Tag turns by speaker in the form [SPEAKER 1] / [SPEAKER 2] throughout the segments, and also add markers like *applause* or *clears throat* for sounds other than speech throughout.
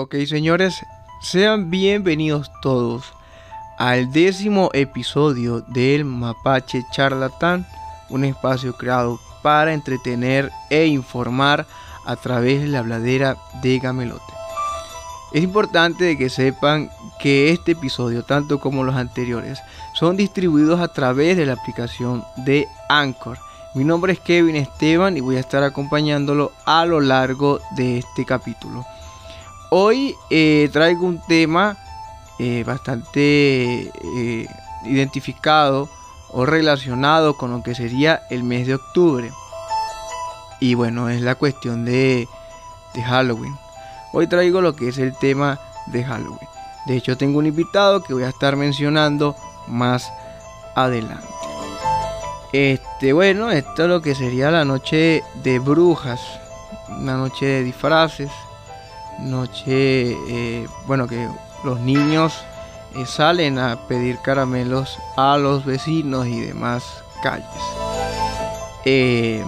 [SPEAKER 1] Ok, señores, sean bienvenidos todos al décimo episodio del Mapache Charlatán, un espacio creado para entretener e informar a través de la bladera de Gamelote. Es importante que sepan que este episodio, tanto como los anteriores, son distribuidos a través de la aplicación de Anchor. Mi nombre es Kevin Esteban y voy a estar acompañándolo a lo largo de este capítulo. Hoy eh, traigo un tema eh, bastante eh, identificado o relacionado con lo que sería el mes de octubre. Y bueno, es la cuestión de, de Halloween. Hoy traigo lo que es el tema de Halloween. De hecho, tengo un invitado que voy a estar mencionando más adelante. Este, bueno, esto es lo que sería la noche de brujas, una noche de disfraces, noche, eh, bueno, que los niños eh, salen a pedir caramelos a los vecinos y demás calles. Eh,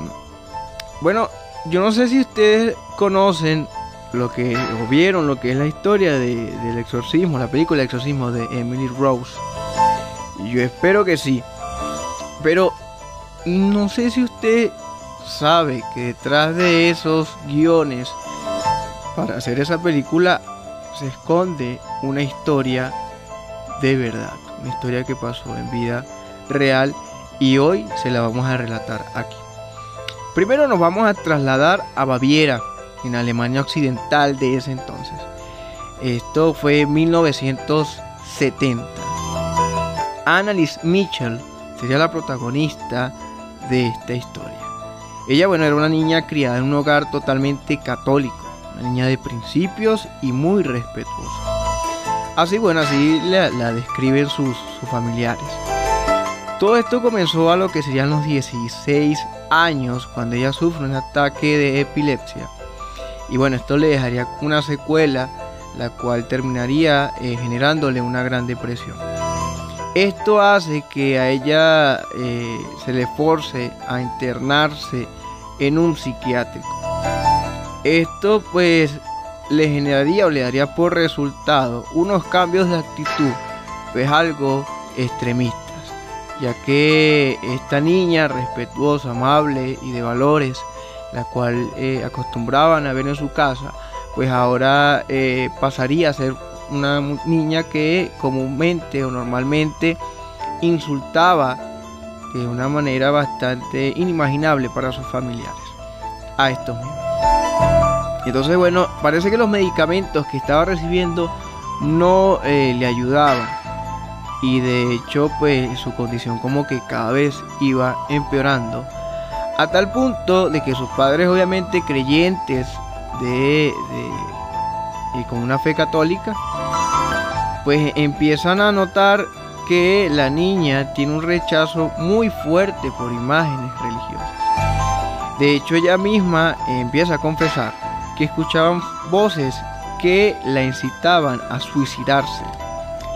[SPEAKER 1] bueno, yo no sé si ustedes conocen lo que o vieron lo que es la historia del exorcismo, la película El exorcismo de Emily Rose. Yo espero que sí. Pero no sé si usted sabe que detrás de esos guiones para hacer esa película se esconde una historia de verdad, una historia que pasó en vida real y hoy se la vamos a relatar aquí. Primero nos vamos a trasladar a Baviera, en Alemania Occidental de ese entonces. Esto fue en 1970. Annalise Mitchell sería la protagonista de esta historia. Ella, bueno, era una niña criada en un hogar totalmente católico, una niña de principios y muy respetuosa. Así, bueno, así la, describen sus, familiares. Todo esto comenzó a lo que serían los 16 años, cuando ella sufre un ataque de epilepsia y bueno, esto le dejaría una secuela, la cual terminaría eh, generándole una gran depresión. Esto hace que a ella eh, se le force a internarse en un psiquiátrico. Esto pues le generaría o le daría por resultado unos cambios de actitud, pues algo extremistas, ya que esta niña respetuosa, amable y de valores, la cual eh, acostumbraban a ver en su casa, pues ahora eh, pasaría a ser una niña que comúnmente o normalmente insultaba de una manera bastante inimaginable para sus familiares a estos mismos. Entonces, bueno, parece que los medicamentos que estaba recibiendo no eh, le ayudaban. Y de hecho, pues su condición como que cada vez iba empeorando a tal punto de que sus padres, obviamente creyentes de, y con una fe católica, pues empiezan a notar que la niña tiene un rechazo muy fuerte por imágenes religiosas. De hecho, ella misma empieza a confesar que escuchaban voces que la incitaban a suicidarse,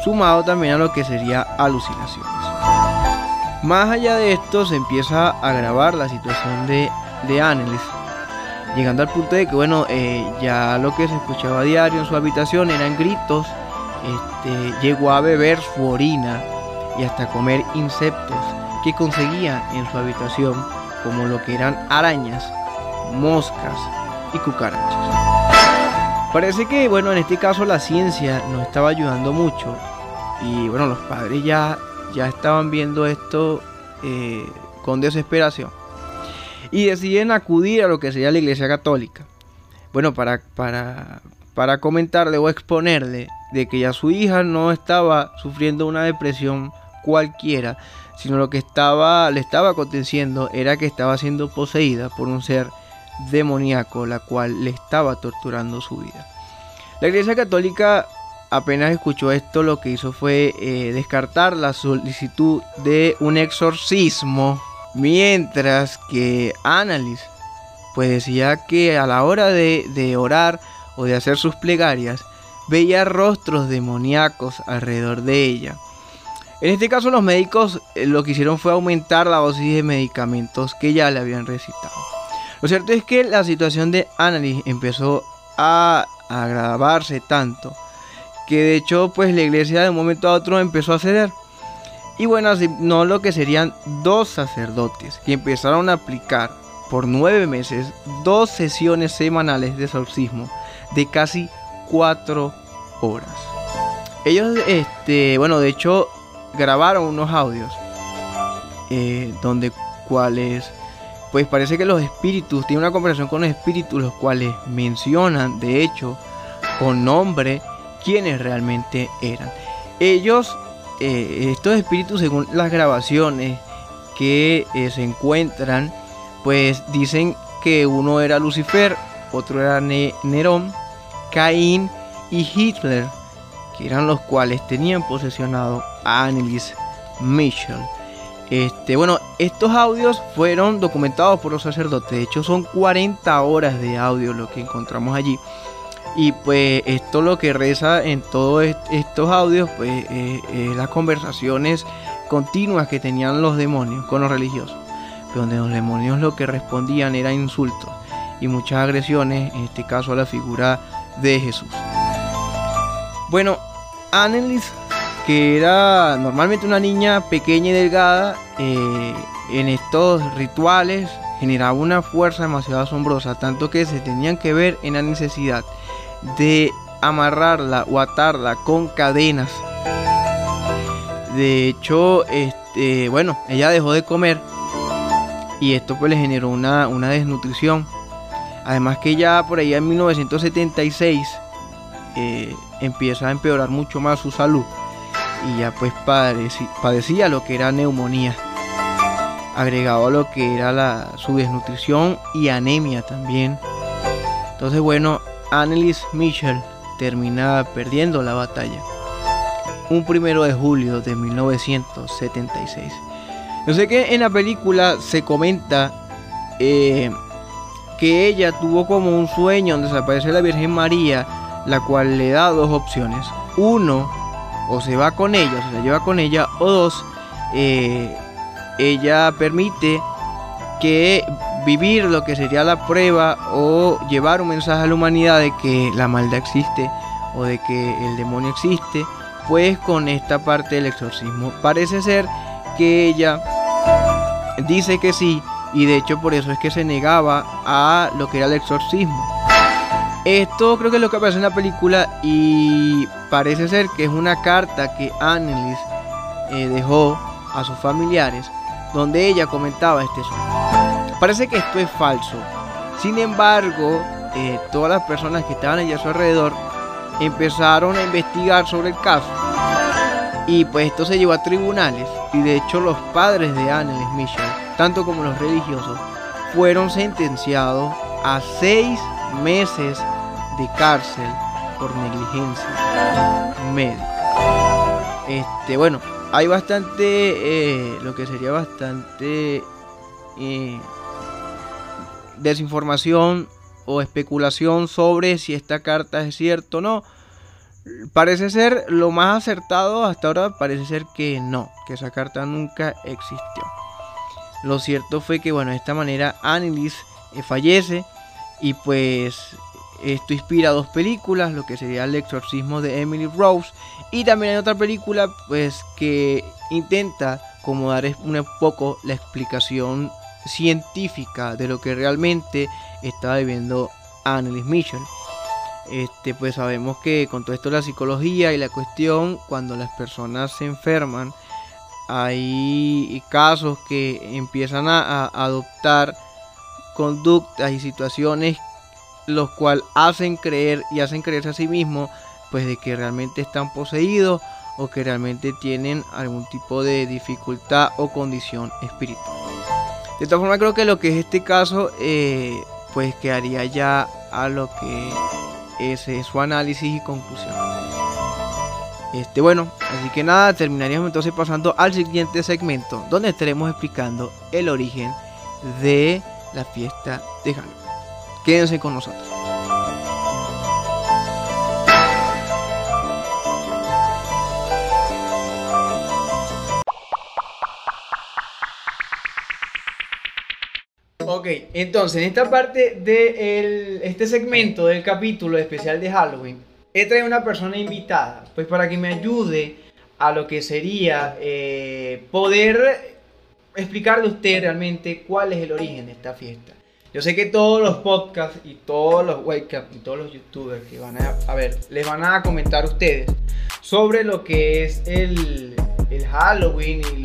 [SPEAKER 1] sumado también a lo que sería alucinaciones. Más allá de esto, se empieza a agravar la situación de, de Annelies, llegando al punto de que, bueno, eh, ya lo que se escuchaba a diario en su habitación eran gritos, este, llegó a beber su orina y hasta comer insectos que conseguía en su habitación, como lo que eran arañas, moscas y cucarachas. Parece que, bueno, en este caso la ciencia nos estaba ayudando mucho y, bueno, los padres ya ya estaban viendo esto eh, con desesperación y deciden acudir a lo que sería la Iglesia Católica. Bueno, para, para, para comentarle o exponerle de que ya su hija no estaba sufriendo una depresión cualquiera, sino lo que estaba, le estaba aconteciendo era que estaba siendo poseída por un ser demoníaco, la cual le estaba torturando su vida. La Iglesia Católica apenas escuchó esto, lo que hizo fue eh, descartar la solicitud de un exorcismo, mientras que Annalise pues decía que a la hora de, orar o de hacer sus plegarias, veía rostros demoníacos alrededor de ella. En este caso los médicos eh, lo que hicieron fue aumentar la dosis de medicamentos que ya le habían recitado. Lo cierto es que la situación de Annalise empezó a agravarse tanto que de hecho pues la iglesia de un momento a otro empezó a ceder. Y bueno, no lo que serían dos sacerdotes que empezaron a aplicar por nueve meses dos sesiones semanales de exorcismo de casi cuatro horas. Ellos, este, bueno, de hecho grabaron unos audios eh, donde cuales pues parece que los espíritus tienen una conversación con los espíritus los cuales mencionan de hecho con nombre quiénes realmente eran. Ellos eh, estos espíritus según las grabaciones que eh, se encuentran pues dicen que uno era Lucifer otro era Nerón Caín y Hitler que eran los cuales tenían posesionado a Annelies Mitchell este, bueno, estos audios fueron documentados por los sacerdotes. De hecho, son 40 horas de audio lo que encontramos allí. Y pues esto lo que reza en todos estos audios, pues las conversaciones continuas que tenían los demonios con los religiosos. Donde los demonios lo que respondían era insultos y muchas agresiones, en este caso a la figura de Jesús. Bueno, Annelies que era normalmente una niña pequeña y delgada, eh, en estos rituales generaba una fuerza demasiado asombrosa, tanto que se tenían que ver en la necesidad de amarrarla o atarla con cadenas. De hecho, este, bueno, ella dejó de comer y esto pues le generó una, una desnutrición. Además que ya por ahí en 1976 eh, empieza a empeorar mucho más su salud y ya pues padecía, lo que era neumonía, agregado a lo que era la, su desnutrición y anemia también. Entonces bueno, Annelies Mitchell termina perdiendo la batalla. Un primero de julio de 1976. Yo sé que en la película se comenta eh, que ella tuvo como un sueño donde desaparece la Virgen María, la cual le da dos opciones. Uno, o se va con ella, o se la lleva con ella, o dos, eh, ella permite que vivir lo que sería la prueba o llevar un mensaje a la humanidad de que la maldad existe o de que el demonio existe, pues con esta parte del exorcismo. Parece ser que ella dice que sí y de hecho por eso es que se negaba a lo que era el exorcismo. Esto creo que es lo que aparece en la película y parece ser que es una carta que Annelies eh, dejó a sus familiares donde ella comentaba este sueño. Parece que esto es falso. Sin embargo, eh, todas las personas que estaban allí a su alrededor empezaron a investigar sobre el caso. Y pues esto se llevó a tribunales y de hecho los padres de Annelies Mitchell, tanto como los religiosos, fueron sentenciados a seis meses de cárcel por negligencia médica. Este, bueno, hay bastante, eh, lo que sería bastante eh, desinformación o especulación sobre si esta carta es cierta o no. Parece ser lo más acertado hasta ahora, parece ser que no, que esa carta nunca existió. Lo cierto fue que, bueno, de esta manera Annelies eh, fallece y pues esto inspira dos películas, lo que sería El exorcismo de Emily Rose. Y también hay otra película pues que intenta como dar un poco la explicación científica de lo que realmente estaba viviendo Annelies Mitchell. Este, pues sabemos que con todo esto de la psicología y la cuestión, cuando las personas se enferman, hay casos que empiezan a adoptar conductas y situaciones los cuales hacen creer y hacen creerse a sí mismos pues de que realmente están poseídos o que realmente tienen algún tipo de dificultad o condición espiritual. De todas formas creo que lo que es este caso eh, pues quedaría ya a lo que es, su análisis y conclusión. Este, bueno, así que nada, terminaríamos entonces pasando al siguiente segmento donde estaremos explicando el origen de la fiesta de Halloween. Quédense con nosotros. Ok, entonces en esta parte de este segmento del capítulo especial de Halloween, he traído una persona invitada, pues para que me ayude a lo que sería eh, poder explicarle a usted realmente cuál es el origen de esta fiesta. Yo sé que todos los podcasts y todos los wake y todos los youtubers que van a, ver, les van a comentar a ustedes sobre lo que es el, el Halloween y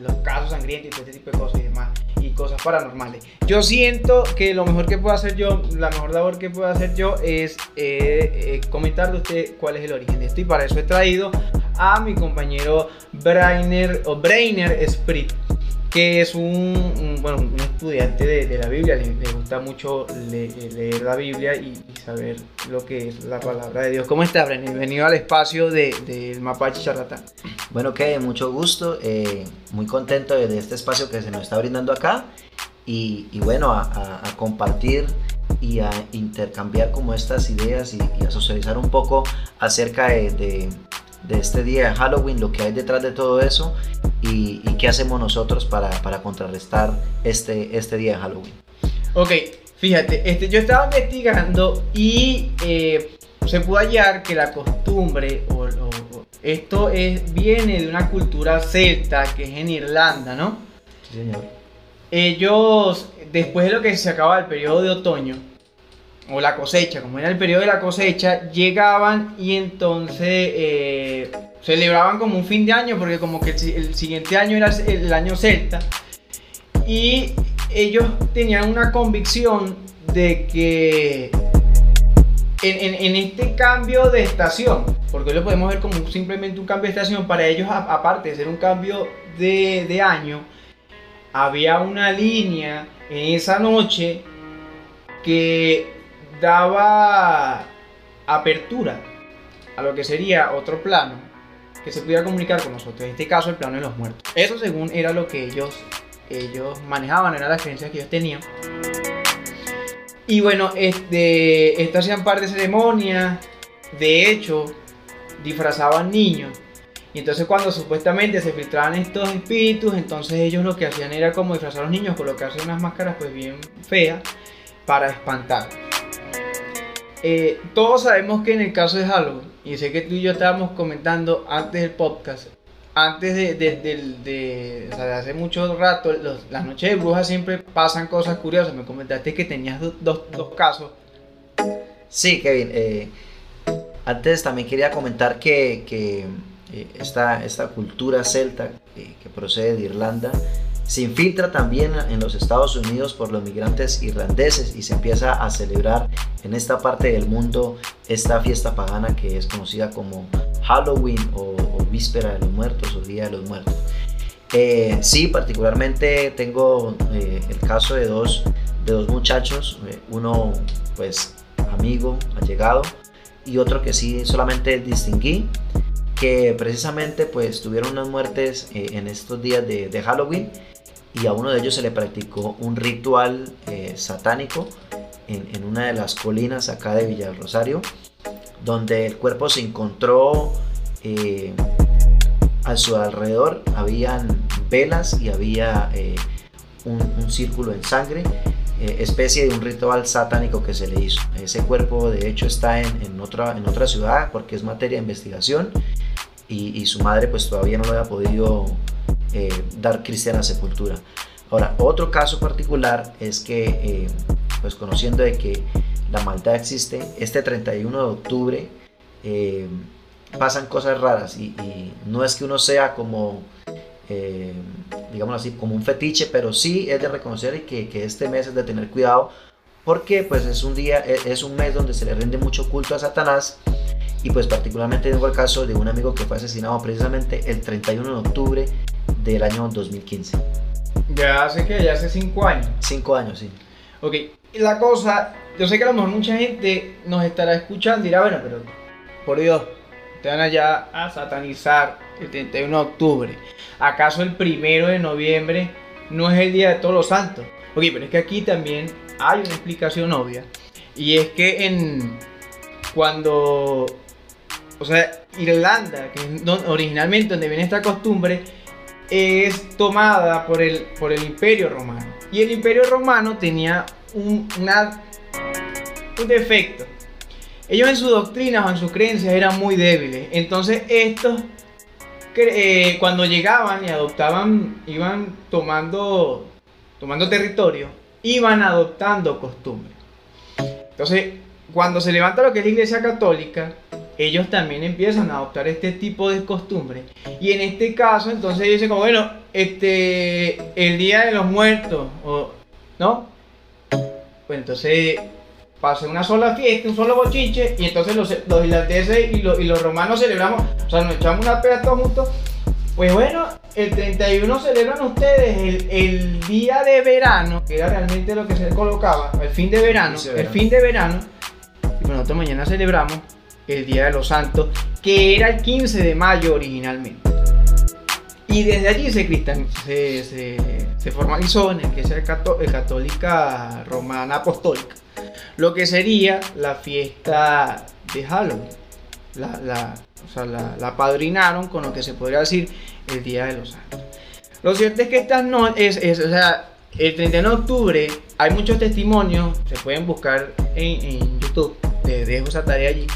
[SPEAKER 1] los casos sangrientos y todo este tipo de cosas y demás y cosas paranormales. Yo siento que lo mejor que puedo hacer yo, la mejor labor que puedo hacer yo es eh, eh, comentarle a usted cuál es el origen de esto y para eso he traído a mi compañero Brainer o Brainer Sprit que es un, bueno, un estudiante de, la Biblia, le, gusta mucho leer la Biblia y, saber lo que es la palabra de Dios. ¿Cómo está, Brenny? Bienvenido al espacio del de, Mapache Charlatán.
[SPEAKER 2] Bueno, que mucho gusto, eh, muy contento de, este espacio que se nos está brindando acá y, bueno, a, compartir y a intercambiar como estas ideas y, a socializar un poco acerca de de este día de Halloween, lo que hay detrás de todo eso y, qué hacemos nosotros para, para, contrarrestar este, este día de Halloween.
[SPEAKER 1] Ok, fíjate, este, yo estaba investigando y eh, se pudo hallar que la costumbre, o, esto es, viene de una cultura celta que es en Irlanda, ¿no?
[SPEAKER 2] Sí, señor.
[SPEAKER 1] Ellos, después de lo que se acaba el periodo de otoño, o la cosecha, como era el periodo de la cosecha, llegaban y entonces eh, celebraban como un fin de año, porque como que el, siguiente año era el año celta, y ellos tenían una convicción de que en, este cambio de estación, porque hoy lo podemos ver como simplemente un cambio de estación, para ellos aparte de ser un cambio de, de año, había una línea en esa noche que daba apertura a lo que sería otro plano que se pudiera comunicar con nosotros. En este caso, el plano de los muertos. Eso, según era lo que ellos, ellos manejaban, era la creencia que ellos tenían. Y bueno, este, estas hacían parte de ceremonias. De hecho, disfrazaban niños. Y entonces cuando supuestamente se filtraban estos espíritus, entonces ellos lo que hacían era como disfrazar a los niños, colocarse unas máscaras pues bien feas para espantar. Eh, todos sabemos que en el caso de Halloween, y sé que tú y yo estábamos comentando antes del podcast, antes de, de, hace mucho rato, las noches de brujas siempre pasan cosas curiosas. Me comentaste que tenías dos, casos.
[SPEAKER 2] Sí, Kevin. Eh, antes también quería comentar que, eh, esta, esta, cultura celta que procede de Irlanda se infiltra también en los Estados Unidos por los migrantes irlandeses y se empieza a celebrar en esta parte del mundo esta fiesta pagana que es conocida como Halloween o, Víspera de los Muertos o Día de los Muertos. Eh, sí, particularmente tengo eh, el caso de dos, de dos muchachos, eh, uno pues amigo, allegado, y otro que sí solamente distinguí, que precisamente pues tuvieron unas muertes en estos días de Halloween y a uno de ellos se le practicó un ritual eh, satánico en, una de las colinas acá de Villa Rosario, donde el cuerpo se encontró eh, a su alrededor, habían velas y había eh, un, círculo en sangre, especie de un ritual satánico que se le hizo. Ese cuerpo de hecho está en, otra, en otra ciudad porque es materia de investigación y, y su madre pues todavía no lo había podido eh, dar cristiana sepultura. Ahora, otro caso particular es que, eh, pues conociendo de que la maldad existe, este 31 de octubre eh, pasan cosas raras y, no es que uno sea como, digamos así, como un fetiche, pero sí es de reconocer que, que este mes es de tener cuidado porque pues es un día, e, es un mes donde se le rinde mucho culto a Satanás y pues particularmente tengo el caso de un amigo que fue asesinado precisamente el 31 de octubre del año 2015.
[SPEAKER 1] Ya hace que ya hace cinco años.
[SPEAKER 2] Cinco años, sí.
[SPEAKER 1] Ok, la cosa, yo sé que a lo mejor mucha gente nos estará escuchando y dirá, bueno, pero por Dios, te van allá a satanizar el 31 de octubre. ¿Acaso el primero de noviembre no es el día de todos los santos? Ok, pero es que aquí también hay una explicación obvia. Y es que en cuando, o sea, Irlanda, que es originalmente donde viene esta costumbre, es tomada por el, por el imperio romano. Y el imperio romano tenía un, un defecto. Ellos en su doctrina o en sus creencias eran muy débiles. Entonces estos, eh, cuando llegaban y adoptaban, iban tomando, tomando territorio, iban adoptando costumbres. Entonces, cuando se levanta lo que es la iglesia católica, ellos también empiezan a adoptar este tipo de costumbres. Y en este caso, entonces dicen como, bueno, este, el Día de los Muertos, o, ¿no? Pues entonces pasa una sola fiesta, un solo bochiche, y entonces los, los irlandeses y los, y los, romanos celebramos, o sea, nos echamos una peda todos juntos. Pues bueno, el 31 celebran ustedes el, el, día de verano, que era realmente lo que se colocaba, el fin de verano, el fin de verano, y bueno, nosotros mañana celebramos el Día de los Santos, que era el 15 de mayo originalmente. Y desde allí se, se, se, se formalizó en la Iglesia Católica Romana Apostólica, lo que sería la fiesta de Halloween. La, la, o sea, la, la, padrinaron con lo que se podría decir el Día de los Santos. Lo cierto es que esta no es, es o sea, el 31 de octubre hay muchos testimonios, se pueden buscar en, en YouTube, les dejo esa tarea allí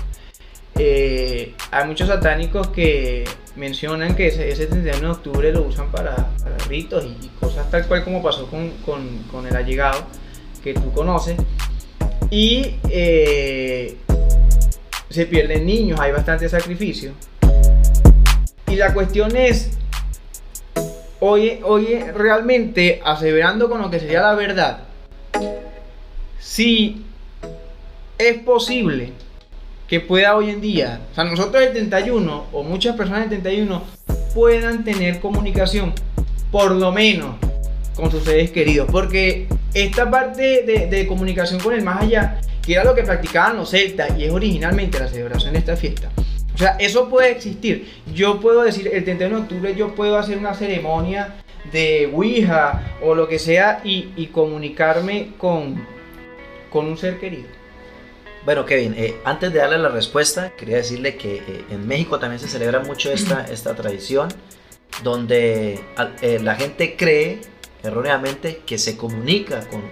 [SPEAKER 1] eh, hay muchos satánicos que mencionan que ese, 31 de octubre lo usan para, ritos y, cosas tal cual como pasó con, el allegado que tú conoces. Y eh, se pierden niños, hay bastante sacrificio. Y la cuestión es, oye, oye, realmente aseverando con lo que sería la verdad, si es posible que pueda hoy en día, o sea, nosotros el 31 o muchas personas del 31 puedan tener comunicación, por lo menos con sus seres queridos, porque esta parte de, comunicación con el más allá, que era lo que practicaban los celtas y es originalmente la celebración de esta fiesta. O sea, eso puede existir. Yo puedo decir, el 31 de octubre yo puedo hacer una ceremonia de Ouija o lo que sea y, y comunicarme con, con un ser querido.
[SPEAKER 2] Bueno, Kevin, eh, antes de darle la respuesta, quería decirle que eh, en México también se celebra mucho esta, esta tradición, donde eh, la gente cree erróneamente que se comunica con,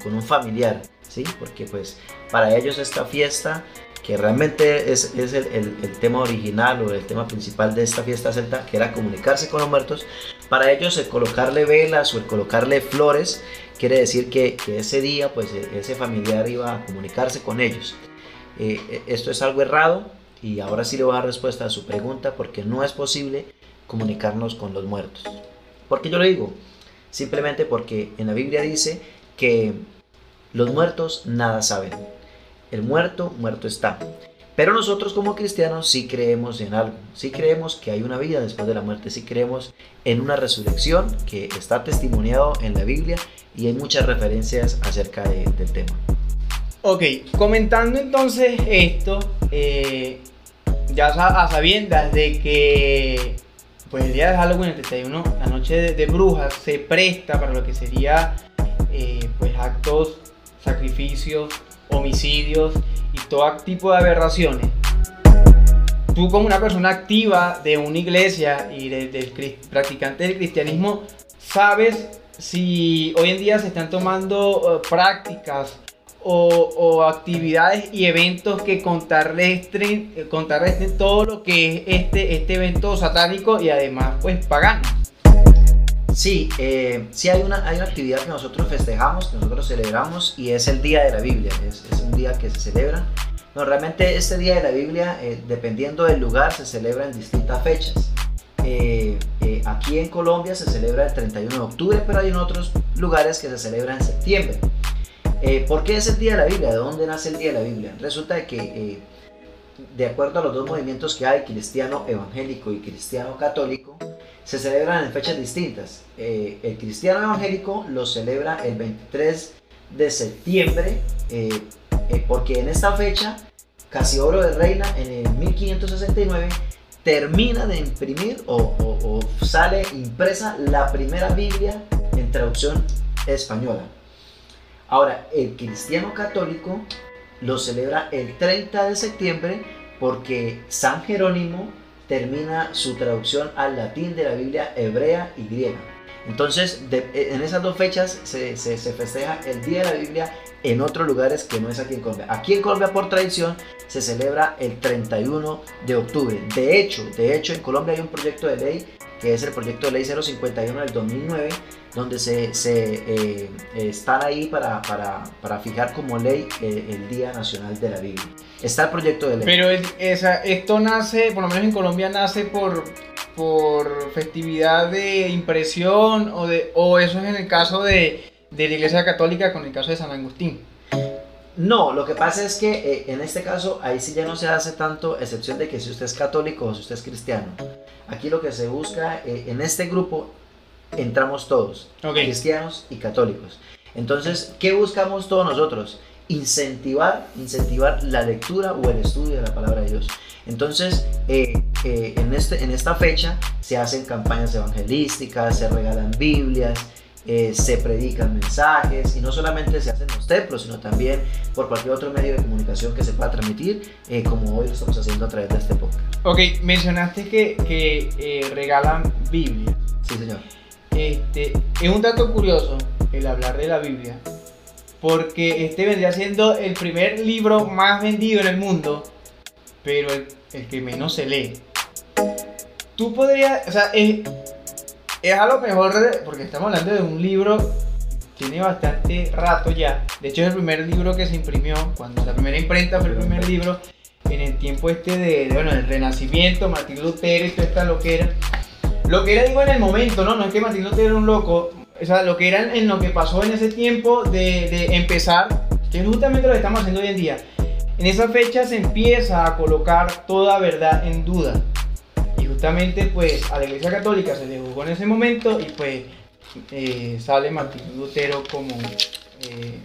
[SPEAKER 2] con, un familiar, ¿sí? Porque pues para ellos esta fiesta, que realmente es, el, tema original o el tema principal de esta fiesta celta, que era comunicarse con los muertos, para ellos el colocarle velas o el colocarle flores quiere decir que, ese día pues e, ese familiar iba a comunicarse con ellos. Eh, e, esto es algo errado y ahora sí le voy a dar respuesta a su pregunta porque no es posible comunicarnos con los muertos. ¿Por qué yo lo digo? Simplemente porque en la Biblia dice que los muertos nada saben. El muerto, muerto está. Pero nosotros como cristianos sí creemos en algo, sí creemos que hay una vida después de la muerte, sí creemos en una resurrección que está testimoniado en la Biblia y hay muchas referencias acerca del tema.
[SPEAKER 1] Ok, comentando entonces esto, eh, ya a sabiendas de que pues el día de Halloween, el 31, la noche de, brujas, se presta para lo que sería eh, pues actos, sacrificios, homicidios y todo tipo de aberraciones. Tú como una persona activa de una iglesia y del de, practicante del cristianismo, sabes si hoy en día se están tomando eh, prácticas o, actividades y eventos que contrarresten, eh, contrarresten todo lo que es este, este evento satánico y además pues pagano.
[SPEAKER 2] Sí, eh, hay una, hay una actividad que nosotros festejamos, que nosotros celebramos y es el Día de la Biblia, es, un día que se celebra. No, realmente este Día de la Biblia, dependiendo del lugar, se celebra en distintas fechas. Eh, eh, aquí en Colombia se celebra el 31 de octubre, pero hay en otros lugares que se celebra en septiembre. Eh, ¿Por qué es el Día de la Biblia? ¿De dónde nace el Día de la Biblia? Resulta que, de acuerdo a los dos movimientos que hay, cristiano evangélico y cristiano católico, se celebran en fechas distintas. el cristiano evangélico lo celebra el 23 de septiembre, porque en esta fecha Casiodoro de Reina en el 1569 termina de imprimir o, sale impresa la primera Biblia en traducción española. Ahora, el cristiano católico lo celebra el 30 de septiembre porque San Jerónimo termina su traducción al latín de la Biblia hebrea y griega. Entonces, en esas dos fechas se, se, festeja el Día de la Biblia en otros lugares que no es aquí en Colombia. Aquí en Colombia, por tradición, se celebra el 31 de octubre. De hecho, de hecho, en Colombia hay un proyecto de ley que es el proyecto de ley 051 del 2009, donde se, se eh, están ahí para, para, para, fijar como ley eh, el Día Nacional de la Biblia. Está el proyecto de ley.
[SPEAKER 1] Pero esa, esto nace, por lo menos en Colombia, nace por, por festividad de impresión o, de, o eso es en el caso de, de la Iglesia Católica con el caso de San Agustín.
[SPEAKER 2] No, lo que pasa es que eh, en este caso ahí sí ya no se hace tanto excepción de que si usted es católico o si usted es cristiano. Aquí lo que se busca eh, en este grupo entramos todos, cristianos y católicos. Entonces, ¿qué buscamos todos nosotros? Incentivar, incentivar la lectura o el estudio de la palabra de Dios. Entonces, eh, en, este, en esta fecha se hacen campañas evangelísticas, se regalan Biblias, eh, se predican mensajes y no solamente se hacen los templos, sino también por cualquier otro medio de comunicación que se pueda transmitir, eh, como hoy lo estamos haciendo a través de este podcast.
[SPEAKER 1] Ok, mencionaste que, que eh, regalan Biblia.
[SPEAKER 2] Sí, señor.
[SPEAKER 1] Este, es un dato curioso el hablar de la Biblia, porque este vendría siendo el primer libro más vendido en el mundo, pero el, el que menos se lee. Tú podrías, o sea, es, es a lo mejor, porque estamos hablando de un libro, tiene bastante rato ya. De hecho, es el primer libro que se imprimió, cuando la primera imprenta fue el primer libro, en el tiempo este de, bueno, el Renacimiento, Martín Lutero y toda esta lo que era. Lo que era, digo, en el momento, ¿no? No es que Martín Lutero era un loco, o sea, lo que era en lo que pasó en ese tiempo de, de empezar, que es justamente lo que estamos haciendo hoy en día. En esa fecha se empieza a colocar toda verdad en duda justamente pues a la Iglesia Católica se le juzgó en ese momento y pues eh, sale Martín Lutero como eh,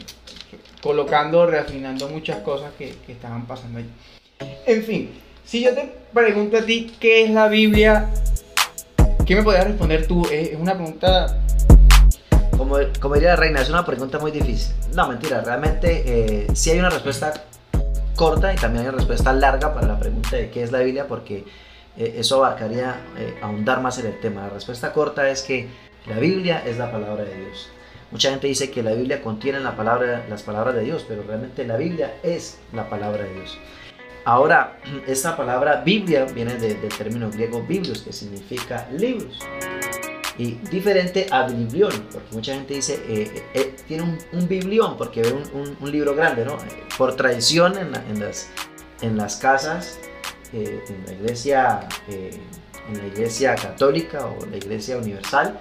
[SPEAKER 1] colocando, reafinando muchas cosas que, estaban pasando ahí. En fin, si yo te pregunto a ti qué es la Biblia, ¿qué me podrías responder tú? Es una pregunta...
[SPEAKER 2] Como, como diría la reina, es una pregunta muy difícil. No, mentira, realmente eh, sí hay una respuesta corta y también hay una respuesta larga para la pregunta de qué es la Biblia porque eh, eso abarcaría eh, ahondar más en el tema. La respuesta corta es que la Biblia es la palabra de Dios. Mucha gente dice que la Biblia contiene la palabra, las palabras de Dios, pero realmente la Biblia es la palabra de Dios. Ahora, *clears throat* esta palabra Biblia viene del término griego biblios, que significa libros. Y diferente a biblión, porque mucha gente dice, eh, tiene un, un, biblión, porque ve un, libro grande, ¿no? Por tradición en, las, en las casas eh, en, la iglesia, eh, en la iglesia católica o la iglesia universal,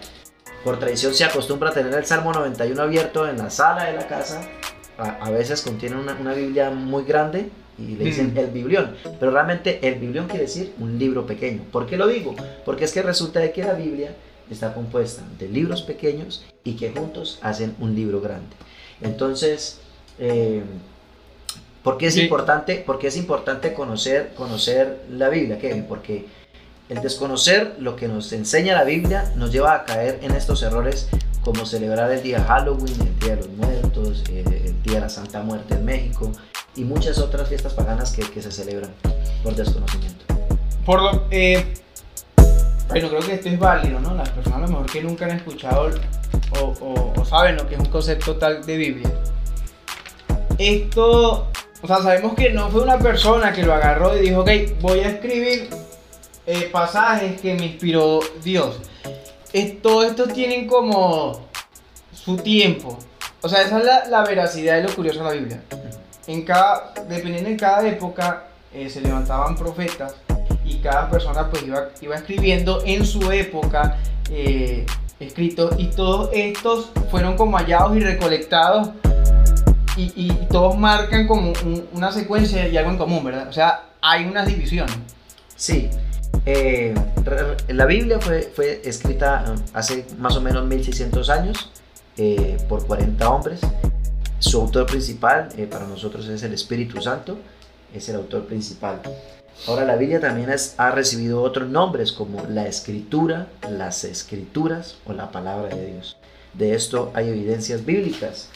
[SPEAKER 2] por tradición se acostumbra a tener el Salmo 91 abierto en la sala de la casa. A, veces contiene una, una, Biblia muy grande y le dicen el biblión. Pero realmente el biblión quiere decir un libro pequeño. ¿Por qué lo digo? Porque es que resulta de que la Biblia está compuesta de libros pequeños y que juntos hacen un libro grande. Entonces, eh, ¿Por qué es, importante, porque es importante conocer, conocer la Biblia, Kevin? Porque el desconocer lo que nos enseña la Biblia nos lleva a caer en estos errores como celebrar el día Halloween, el Día de los Muertos, eh, el Día de la Santa Muerte en México y muchas otras fiestas paganas que, que se celebran por desconocimiento.
[SPEAKER 1] Por lo, eh, bueno, creo que esto es válido, ¿no? Las personas a lo mejor que nunca han escuchado o, o, o saben lo que es un concepto tal de Biblia. Esto o sea, sabemos que no fue una persona que lo agarró y dijo, ok, voy a escribir eh, pasajes que me inspiró Dios. todo esto tienen como su tiempo. O sea, esa es la, veracidad y lo curioso de la Biblia. En cada, dependiendo de cada época, eh, se levantaban profetas y cada persona pues iba, iba escribiendo en su época eh, escritos y todos estos fueron como hallados y recolectados y, todos marcan como una secuencia y algo en común, ¿verdad? O sea, hay unas divisiones.
[SPEAKER 2] Sí. Eh, la Biblia fue, fue, escrita eh, hace más o menos 1600 años eh, por 40 hombres. Su autor principal para nosotros es el Espíritu Santo, es el autor principal. Ahora la Biblia también ha recibido otros nombres como la Escritura, las Escrituras o la Palabra de Dios. De esto hay evidencias bíblicas.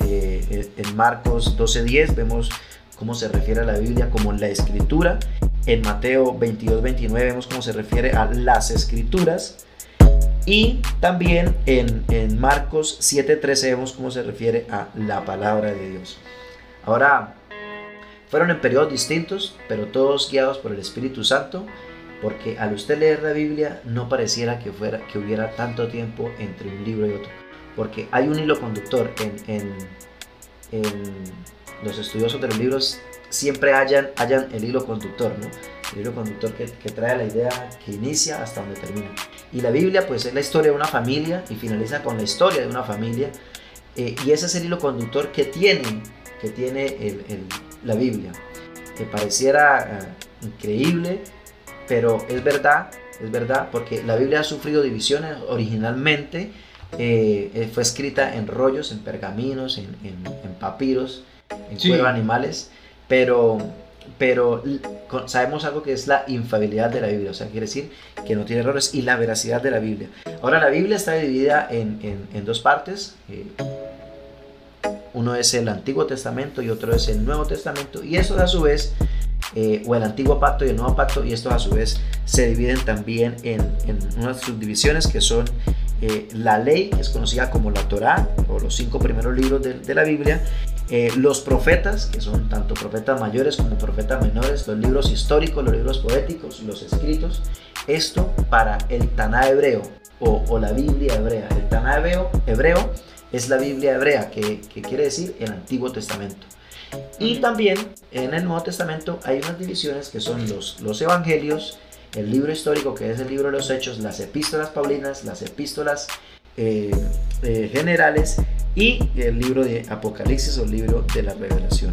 [SPEAKER 2] Eh, en Marcos 12:10 vemos cómo se refiere a la Biblia como la escritura. En Mateo 22:29 vemos cómo se refiere a las escrituras. Y también en, en Marcos 7:13 vemos cómo se refiere a la palabra de Dios. Ahora, fueron en periodos distintos, pero todos guiados por el Espíritu Santo, porque al usted leer la Biblia no pareciera que, fuera, que hubiera tanto tiempo entre un libro y otro, porque hay un hilo conductor en, los estudiosos de los libros, siempre hayan, hayan el hilo conductor, ¿no? el hilo conductor que, trae la idea que inicia hasta donde termina. Y la Biblia pues es la historia de una familia y finaliza con la historia de una familia, eh, y ese es el hilo conductor que tiene, que tiene el la Biblia. Que pareciera eh, increíble, pero es verdad, es verdad, porque la Biblia ha sufrido divisiones originalmente. Eh, eh, fue escrita en rollos, en pergaminos, en, papiros, en sí. animales, pero, pero sabemos algo que es la infabilidad de la Biblia, o sea, quiere decir que no tiene errores y la veracidad de la Biblia. Ahora, la Biblia está dividida en, en dos partes. Uno es el Antiguo Testamento y otro es el Nuevo Testamento. Y eso a su vez, eh, o el Antiguo Pacto y el Nuevo Pacto, y estos a su vez se dividen también en, unas subdivisiones que son eh, la ley, es conocida como la Torá, o los cinco primeros libros de, la Biblia, eh, los profetas, que son tanto profetas mayores como profetas menores, los libros históricos, los libros poéticos, los escritos, esto para el Taná hebreo o, la Biblia hebrea. El Taná hebreo, hebreo es la Biblia hebrea, que, quiere decir el Antiguo Testamento. Y también en el Nuevo Testamento hay unas divisiones que son los, los evangelios, el libro histórico que es el libro de los hechos, las epístolas paulinas, las epístolas eh, eh, generales y el libro de Apocalipsis o el libro de la revelación.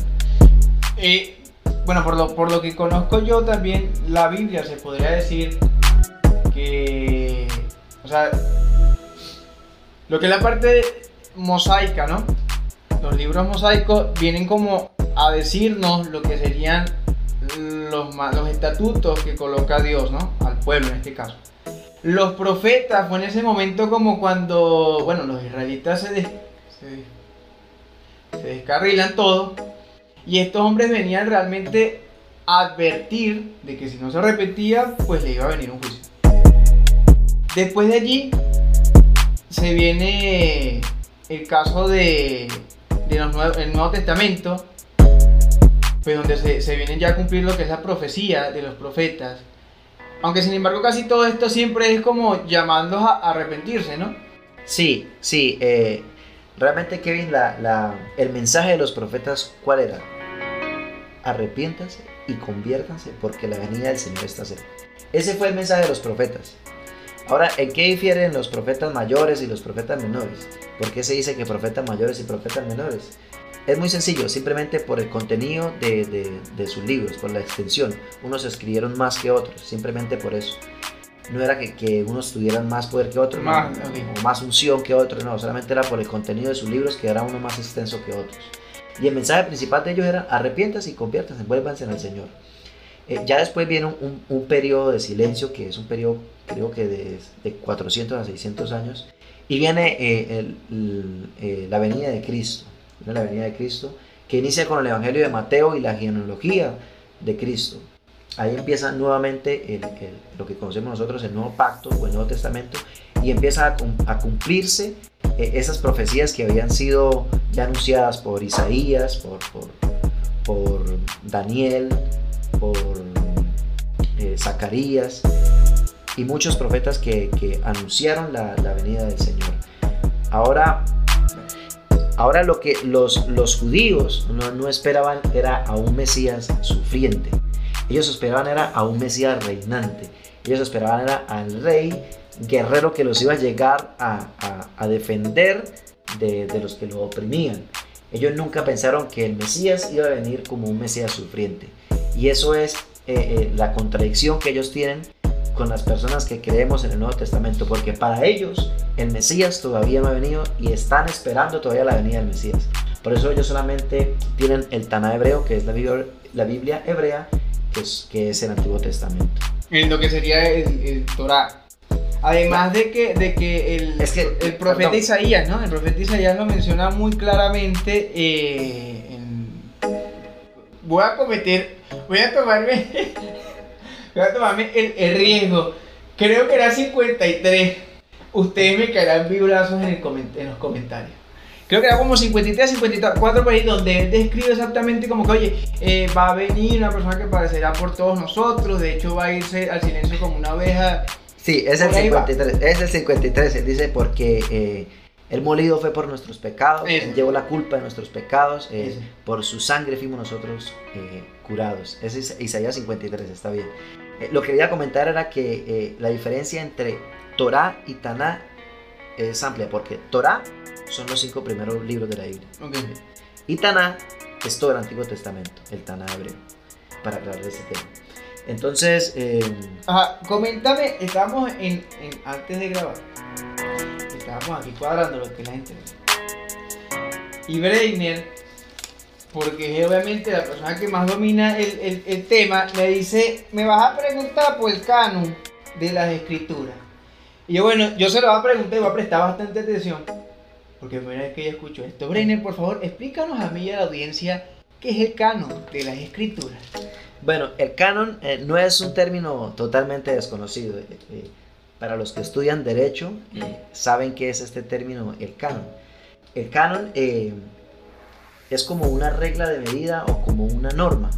[SPEAKER 1] Eh, bueno, por lo, por lo que conozco yo también, la Biblia se podría decir que, o sea, lo que es la parte mosaica, ¿no? Los libros mosaicos vienen como a decirnos lo que serían los, los estatutos que coloca Dios, ¿no? Al pueblo en este caso. Los profetas fue en ese momento como cuando, bueno, los israelitas se, se, descarrilan todo y estos hombres venían realmente a advertir de que si no se repetía, pues le iba a venir un juicio. Después de allí se viene el caso de, el Nuevo Testamento, pues donde se, se viene ya a cumplir lo que es la profecía de los profetas. Aunque sin embargo casi todo esto siempre es como llamando a, arrepentirse, ¿no?
[SPEAKER 2] Sí, sí. Eh, realmente Kevin, la, el mensaje de los profetas, ¿cuál era? Arrepiéntanse y conviértanse porque la venida del Señor está cerca. Ese fue el mensaje de los profetas. Ahora, ¿en qué difieren los profetas mayores y los profetas menores? ¿Por qué se dice que profetas mayores y profetas menores? Es muy sencillo, simplemente por el contenido de, sus libros, por la extensión. Unos escribieron más que otros, simplemente por eso. No era que, unos tuvieran más poder que otros, o más unción que otros, no, solamente era por el contenido de sus libros que era uno más extenso que otros. Y el mensaje principal de ellos era arrepientas y conviértanse, vuélvanse en el Señor. Eh, ya después viene un, un, periodo de silencio, que es un periodo creo que de, de 400 a 600 años, y viene eh, eh, la venida de Cristo, la venida de Cristo, que inicia con el Evangelio de Mateo y la genealogía de Cristo. Ahí empieza nuevamente lo que conocemos nosotros el Nuevo Pacto o el Nuevo Testamento y empieza a, cumplirse esas profecías que habían sido ya anunciadas por Isaías, por, por, por Daniel, por eh, Zacarías y muchos profetas que, anunciaron la, venida del Señor. Ahora, ahora lo que los, los judíos no, esperaban era a un Mesías sufriente. Ellos esperaban era a un Mesías reinante. Ellos esperaban era al rey guerrero que los iba a llegar a, defender de, de, los que lo oprimían. Ellos nunca pensaron que el Mesías iba a venir como un Mesías sufriente. Y eso es eh, eh, la contradicción que ellos tienen con las personas que creemos en el Nuevo Testamento, porque para ellos el Mesías todavía no ha venido y están esperando todavía la venida del Mesías. Por eso ellos solamente tienen el Taná hebreo, que es la Biblia, la Biblia hebrea, que es, que es el Antiguo Testamento.
[SPEAKER 1] En lo que sería el, Torah. Además de que, de que el, el profeta Isaías, ¿no? El profeta Isaías lo menciona muy claramente. Eh, voy a cometer voy a tomarme, *laughs* a tomarme el, riesgo. Creo que era 53. ustedes me caerán vibrazos en, el en los comentarios. Creo que era como 53, 54 por ahí, donde él describe exactamente como que, oye, eh, va a venir una persona que parecerá por todos nosotros, de hecho va a irse al silencio como una oveja.
[SPEAKER 2] Sí, es el 53, es el 53, él dice porque... Eh, el molido fue por nuestros pecados, Él llevó la culpa de nuestros pecados, eh, por su sangre fuimos nosotros eh, curados. Ese es Isaías 53, está bien. Eh, lo que quería comentar era que la diferencia entre Torah y Taná es amplia, porque Torah son los cinco primeros libros de la Biblia. Y Taná es todo el Antiguo Testamento, el Taná hebreo, para aclarar ese tema. Entonces...
[SPEAKER 1] Ajá, coméntame, estamos en, antes de grabar estábamos aquí cuadrando lo que la gente Y Breiner, porque es obviamente la persona que más domina el, tema, me dice, me vas a preguntar por el canon de las escrituras. Y yo, bueno, yo se lo voy a preguntar y voy a prestar bastante atención, porque primera vez que yo escucho esto. Breiner, por favor, explícanos a mí y a la audiencia qué es el canon de las escrituras.
[SPEAKER 2] Bueno, el canon eh, no es un término totalmente desconocido. Eh, eh, para los que estudian derecho, eh, saben qué es este término, el canon. El canon eh, es como una regla de medida o como una norma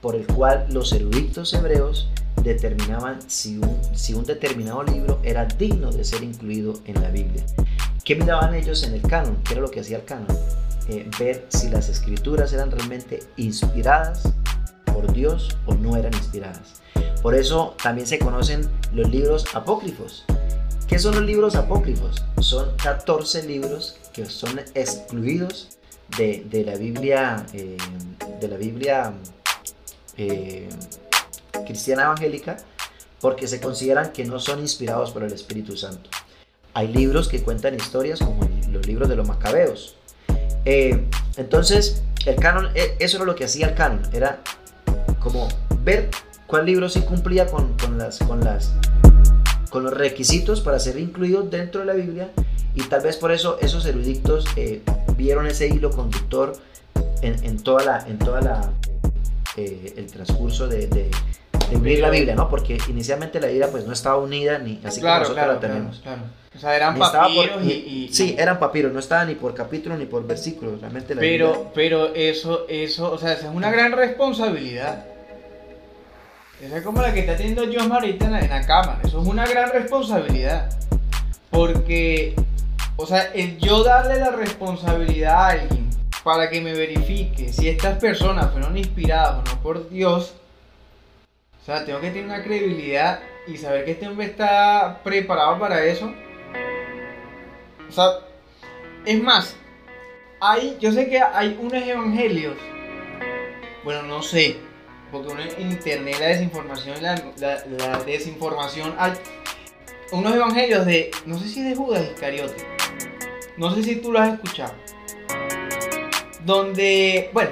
[SPEAKER 2] por el cual los eruditos hebreos determinaban si un, si un determinado libro era digno de ser incluido en la Biblia. ¿Qué miraban ellos en el canon? ¿Qué era lo que hacía el canon? Eh, ver si las escrituras eran realmente inspiradas por Dios o no eran inspiradas. Por eso también se conocen los libros apócrifos. ¿Qué son los libros apócrifos? Son 14 libros que son excluidos de, la Biblia, eh, de la Biblia eh, cristiana evangélica porque se consideran que no son inspirados por el Espíritu Santo. Hay libros que cuentan historias como los libros de los macabeos. Eh, entonces, el canon, eso era lo que hacía el canon, era como ver cuál libro sí cumplía con, las, con, las, con los requisitos para ser incluido dentro de la Biblia y tal vez por eso esos eruditos eh, vieron ese hilo conductor en, toda la, en toda la, eh, el transcurso de, de, unir la Biblia, ¿no? Porque inicialmente la Biblia pues no estaba unida ni así como nosotros la tenemos.
[SPEAKER 1] O sea, eran papiros y,
[SPEAKER 2] Sí, eran papiros, no estaba ni por capítulo ni por versículo, realmente la
[SPEAKER 1] pero, Pero eso, eso, o sea, es una gran responsabilidad. Esa es como la que está teniendo John ahorita en la, en cámara. Eso es una gran responsabilidad. Porque, o sea, el yo darle la responsabilidad a alguien para que me verifique si estas personas fueron inspiradas o no por Dios, o sea, tengo que tener una credibilidad y saber que este hombre está preparado para eso. O sea, es más, hay, yo sé que hay unos evangelios, bueno, no sé, porque uno en internet la desinformación, la, la, desinformación, hay unos evangelios de, no sé si de Judas Iscariote, no sé si tú lo has escuchado, donde, bueno,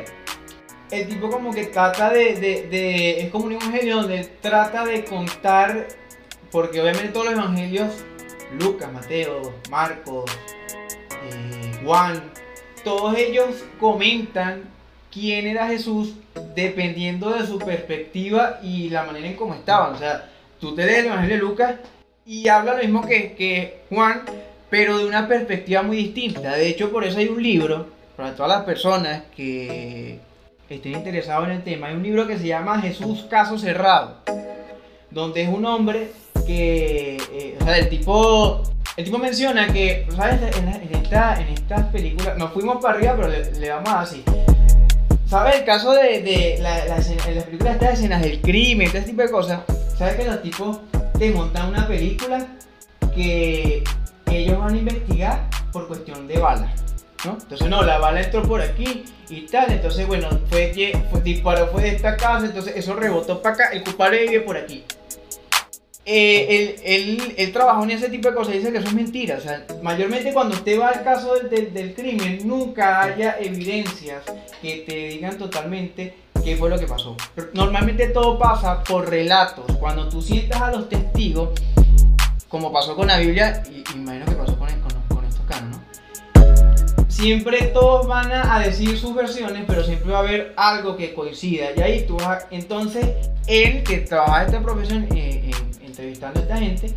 [SPEAKER 1] el tipo como que trata de, de, es como un evangelio donde trata de contar, porque obviamente todos los evangelios, Lucas, Mateo, Marcos, eh, Juan, todos ellos comentan quién era Jesús dependiendo de su perspectiva y la manera en cómo estaban. O sea, tú te lees el Evangelio de Lucas y habla lo mismo que, que Juan, pero de una perspectiva muy distinta. De hecho, por eso hay un libro para todas las personas que estén interesados en el tema. Hay un libro que se llama Jesús Caso Cerrado, donde es un hombre que, eh, o sea, el tipo, el tipo menciona que, ¿sabes? En, esta, en estas películas, nos fuimos para arriba, pero le, le vamos así ¿Sabes? El caso de, de las películas estas escenas del crimen, este tipo de cosas. ¿Sabes que los tipos te montan una película que ellos van a investigar por cuestión de balas? ¿no? Entonces, no, la bala entró por aquí y tal. Entonces, bueno, fue que fue, disparó fue de esta casa, entonces eso rebotó para acá. El culpable vive por aquí eh, él, él, trabajó en ese tipo de cosas y dice que eso es mentira. O sea, mayormente cuando usted va al caso del, del, crimen, nunca haya evidencias que te digan totalmente qué fue lo que pasó. normalmente todo pasa por relatos. Cuando tú sientas a los testigos, como pasó con la Biblia, y, imagino que pasó con, con, estos canos, ¿no? Siempre todos van a, decir sus versiones, pero siempre va a haber algo que coincida. Y ahí tú vas Entonces, él que trabaja esta profesión, eh, entrevistando a esta gente,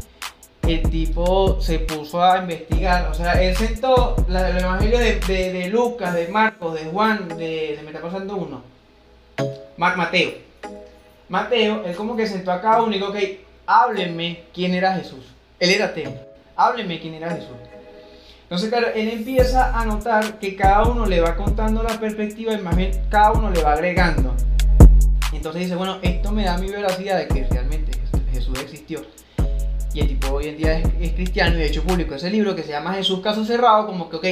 [SPEAKER 1] el tipo se puso a investigar, o sea, él sentó el evangelio de, de- de Lucas, de Marcos, de Juan, de, se me está pasando uno, Ma- Mateo. Mateo, él como que sentó a cada uno y dijo, ok, quién era Jesús. Él era ateo, háblenme quién era Jesús. Entonces, claro, él empieza a notar que cada uno le va contando la perspectiva y más bien cada uno le va agregando. Entonces dice, bueno, esto me da mi veracidad de que realmente Jesús existió. Y el tipo hoy en día es, cristiano y de hecho publicó ese libro que se llama Jesús Caso Cerrado, como que, ok,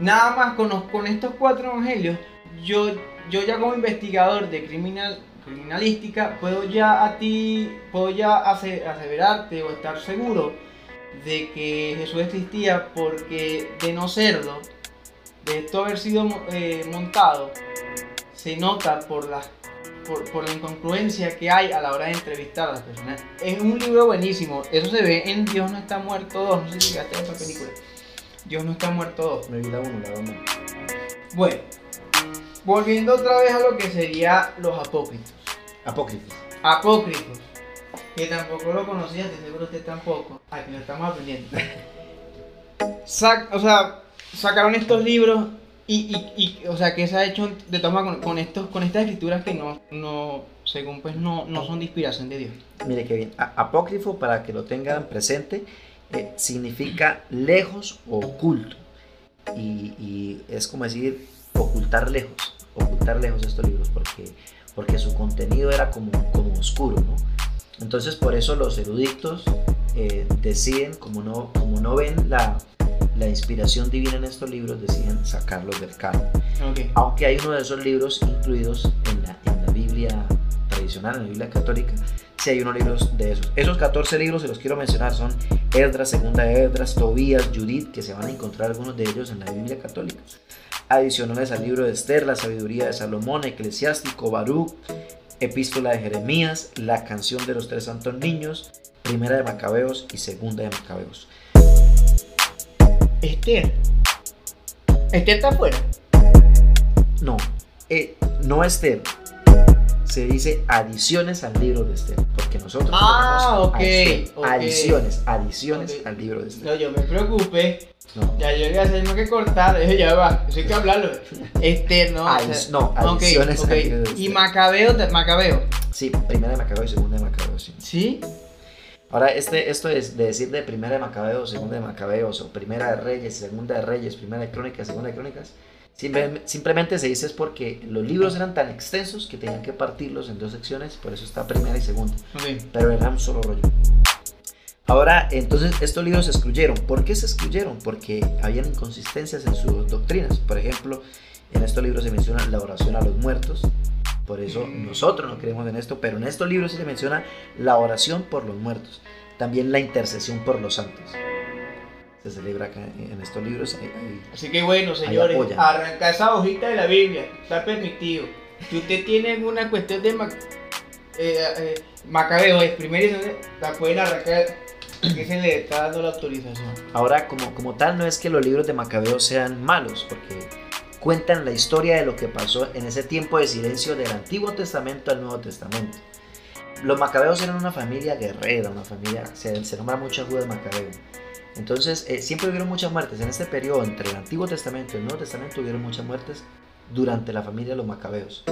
[SPEAKER 1] nada más con, los- con estos cuatro evangelios, yo, yo ya como investigador de criminal, criminalística, puedo ya a ti, puedo ya ase- aseverarte o estar seguro de que Jesús existía porque de no serlo, de esto haber sido eh, montado, se nota por las por, por la incongruencia que hay a la hora de entrevistar a las personas. Es un libro buenísimo. Eso se ve en Dios no está muerto 2. No sé si llegaste a esa película. Dios no está muerto 2.
[SPEAKER 2] Me vi la uno, la dos no.
[SPEAKER 1] Bueno, volviendo otra vez a lo que sería los apócrifos.
[SPEAKER 2] Apócrifos.
[SPEAKER 1] Apócrifos. Que tampoco lo conocías, de seguro usted tampoco. Aquí lo estamos aprendiendo. *laughs* Sac- o sea, sacaron estos libros y, y, y, o sea, que se ha hecho de toma con, con estos, con estas escrituras que no, no según pues, no, no son de inspiración de Dios.
[SPEAKER 2] Mire que bien. A- Apócrifo, para que lo tengan presente, eh, significa lejos o oculto. Y, y es como decir ocultar lejos, ocultar lejos estos libros, porque, porque su contenido era como, como oscuro, ¿no? Entonces por eso los eruditos eh, deciden, como no, como no ven la, la inspiración divina en estos libros, deciden sacarlos del canon. Aunque hay uno de esos libros incluidos en la, en la Biblia tradicional, en la Biblia católica, sí hay unos libros de esos. Esos 14 libros, se los quiero mencionar, son Esdras, Segunda Esdras, Tobías, Judith, que se van a encontrar algunos de ellos en la Biblia católica. Adicionales al libro de Esther, la sabiduría de Salomón, Eclesiástico, Baruch, Epístola de Jeremías, la canción de los tres santos niños, Primera de Macabeos y Segunda de Macabeos.
[SPEAKER 1] Esther. Esther está afuera.
[SPEAKER 2] No, eh, no Esther. Se dice adiciones al libro de Esther. Porque nosotros
[SPEAKER 1] Ah, ok,
[SPEAKER 2] Esther. adiciones, adiciones al libro de Esther.
[SPEAKER 1] No, yo me preocupé.
[SPEAKER 2] No,
[SPEAKER 1] Ya yo le iba a hacer que cortar. Dije, ya va. Eso hay que hablarlo. Esther, no. o
[SPEAKER 2] Adi-
[SPEAKER 1] sea,
[SPEAKER 2] no, adiciones al libro de
[SPEAKER 1] Y
[SPEAKER 2] Esther.
[SPEAKER 1] Macabeo, de- Macabeo.
[SPEAKER 2] Sí, primera de Macabeo y segunda de Macabeo, sí.
[SPEAKER 1] ¿Sí?
[SPEAKER 2] Ahora, este, esto es de decir de primera de Macabeo, segunda de Macabeos, o primera de Reyes, segunda de Reyes, primera de Crónicas, segunda de Crónicas, simple- simplemente se dice es porque los libros eran tan extensos que tenían que partirlos en dos secciones, por eso está primera y segunda. Pero era un solo rollo. Ahora, entonces estos libros se excluyeron. ¿Por qué se excluyeron? Porque habían inconsistencias en sus doctrinas. Por ejemplo, en estos libros se menciona la oración a los muertos. Por eso
[SPEAKER 1] Mm.
[SPEAKER 2] nosotros no creemos en esto, pero en estos libros se menciona la oración por los muertos. También la intercesión por los santos. Se celebra acá en estos libros.
[SPEAKER 1] Así que bueno, señores, arranca esa hojita de la Biblia. Está permitido. Si usted tiene alguna cuestión de Mac- eh, eh, Macabeo, es primero y segundo, la pueden arrancar. Que se le está dando la autorización.
[SPEAKER 2] Ahora, como, como tal, no es que los libros de Macabeo sean malos, porque cuentan la historia de lo que pasó en ese tiempo de silencio del Antiguo Testamento al Nuevo Testamento. Los Macabeos eran una familia guerrera, una familia, se, se nombra mucho el de Macabeo. Entonces, eh, siempre hubieron muchas muertes. En este periodo, entre el Antiguo Testamento y el Nuevo Testamento, hubieron muchas muertes durante la familia de los Macabeos.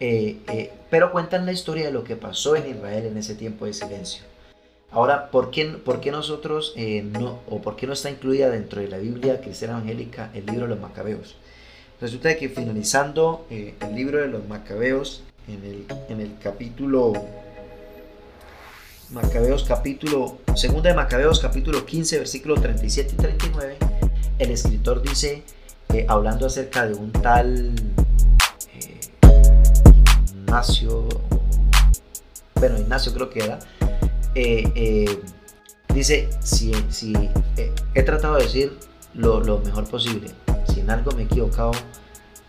[SPEAKER 2] Eh, eh, pero cuentan la historia de lo que pasó en Israel en ese tiempo de silencio. Ahora, ¿por qué, nosotros no, o por qué no está incluida dentro de la Biblia cristiana evangélica el libro de los Macabeos? Resulta que finalizando eh, el libro de los Macabeos, en el, en el capítulo Macabeos capítulo, segunda de Macabeos capítulo 15, versículo 37 y 39, el escritor dice, eh, hablando acerca de un tal eh, Ignacio, bueno, Ignacio creo que era, dice, si, si he tratado de decir lo, lo mejor posible, si en algo me he equivocado,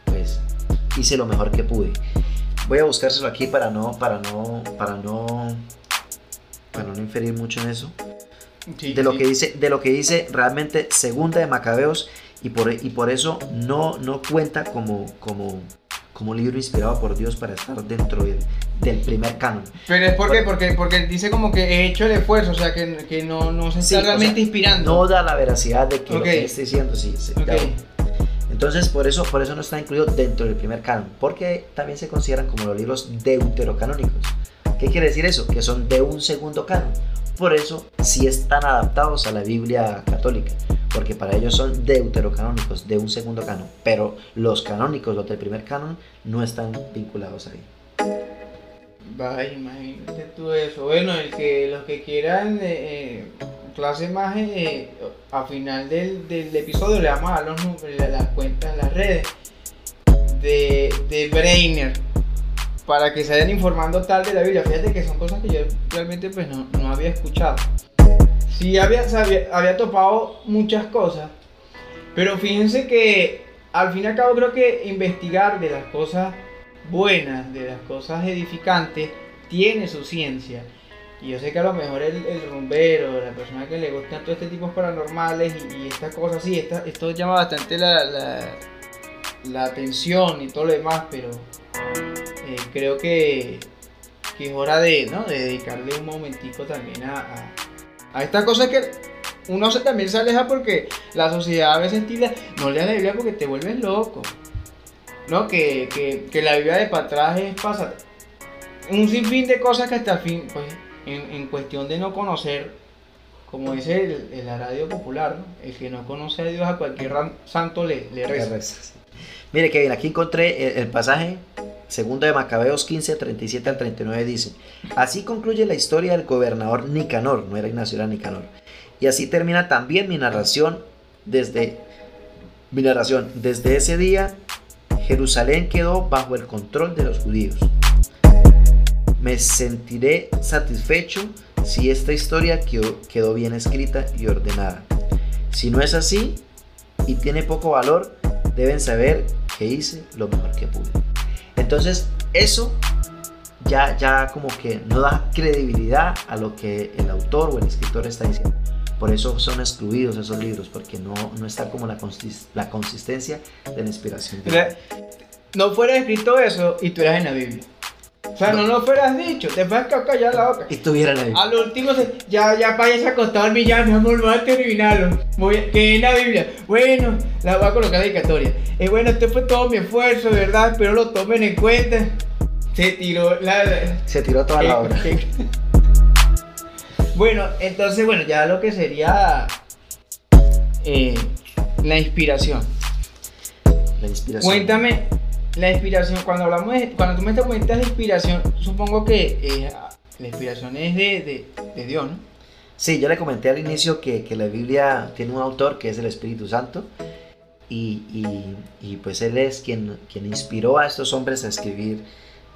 [SPEAKER 2] pues hice lo mejor que pude. Voy a buscárselo aquí para no, para no, para no, para no inferir mucho en eso.
[SPEAKER 1] Sí,
[SPEAKER 2] De lo
[SPEAKER 1] sí.
[SPEAKER 2] que dice, de lo que dice realmente segunda de Macabeos y por, y por eso no, no cuenta como, como, como un libro inspirado por Dios para estar dentro del, del primer canon.
[SPEAKER 1] Pero es porque, porque, porque dice como que he hecho el esfuerzo, o sea, que, que no, no se está
[SPEAKER 2] Sí, o
[SPEAKER 1] realmente
[SPEAKER 2] sea,
[SPEAKER 1] inspirando.
[SPEAKER 2] No da la veracidad de que lo
[SPEAKER 1] Ok.
[SPEAKER 2] que está diciendo, sí. sí. Entonces, por eso, por eso no está incluido dentro del primer canon, porque también se consideran como los libros deuterocanónicos. ¿Qué quiere decir eso? Que son de un segundo canon. Por eso sí están adaptados a la Biblia católica, porque para ellos son deuterocanónicos, de un segundo canon. Pero los canónicos, los del primer canon, no están vinculados ahí.
[SPEAKER 1] Vaya, imagínate tú eso. Bueno, el que, los que quieran eh, eh, clase más eh, a final del, del episodio le vamos a dar los números, la- las cuentas, las redes de, de Brainer para que se vayan informando tal de la Biblia. Fíjate que son cosas que yo realmente pues no, no había escuchado. Sí había, sabía- había topado muchas cosas, pero fíjense que al fin y al cabo creo que investigar de las cosas buenas, de las cosas edificantes, tiene su ciencia. Y yo sé que a lo mejor el, el rumbero, la persona que le gustan todo este tipo paranormales y, y estas cosas así, esta- esto llama bastante la, la, atención y todo lo demás, pero eh, creo que, que es hora de, ¿no? de dedicarle un momentico también a, a, a estas cosas que uno se, también se aleja porque la sociedad a veces tira, no leas la Biblia porque te vuelves loco. ¿no? Que, que, que la Biblia de para atrás es pasa un sinfín de cosas que hasta el fin, pues, en, en cuestión de no conocer, como dice el, el radio popular, ¿no? el que no conoce a Dios a cualquier santo le, le reza.
[SPEAKER 2] Mire, Kevin, aquí encontré el, el pasaje segundo de Macabeos 15, 37 al 39 dice, así concluye la historia del gobernador Nicanor, no era Ignacio, era Nicanor. Y así termina también mi narración desde mi narración. Desde ese día Jerusalén quedó bajo el control de los judíos. Me sentiré satisfecho si esta historia quedó, bien escrita y ordenada. Si no es así y tiene poco valor, deben saber que hice lo mejor que pude. Entonces, eso ya, ya como que no da credibilidad a lo que el autor o el escritor está diciendo. Por eso son excluidos esos libros, porque no, no está como la, la consistencia de la inspiración.
[SPEAKER 1] No fuera escrito eso y tú eras en la Biblia. O sea, no lo fueras dicho, te vas a callar la boca.
[SPEAKER 2] Y tuviera la Biblia.
[SPEAKER 1] A lo último, se- ya, ya vayas acostado al millar, mi amor, voy a terminarlo. Voy a- que en la Biblia. Bueno, la voy a colocar dedicatoria. Eh, bueno, este fue todo mi esfuerzo, ¿verdad? Espero lo tomen en cuenta. Se tiró la.
[SPEAKER 2] Se tiró toda la obra.
[SPEAKER 1] bueno, entonces, bueno, ya lo que sería eh, la inspiración.
[SPEAKER 2] La inspiración.
[SPEAKER 1] Cuéntame la inspiración. Cuando hablamos de, cuando tú me te comentas de inspiración, supongo que eh, la inspiración es de, de, Dios, ¿no?
[SPEAKER 2] Sí, yo le comenté al inicio que, que la Biblia tiene un autor que es el Espíritu Santo y, y- y, pues él es quien, quien inspiró a estos hombres a escribir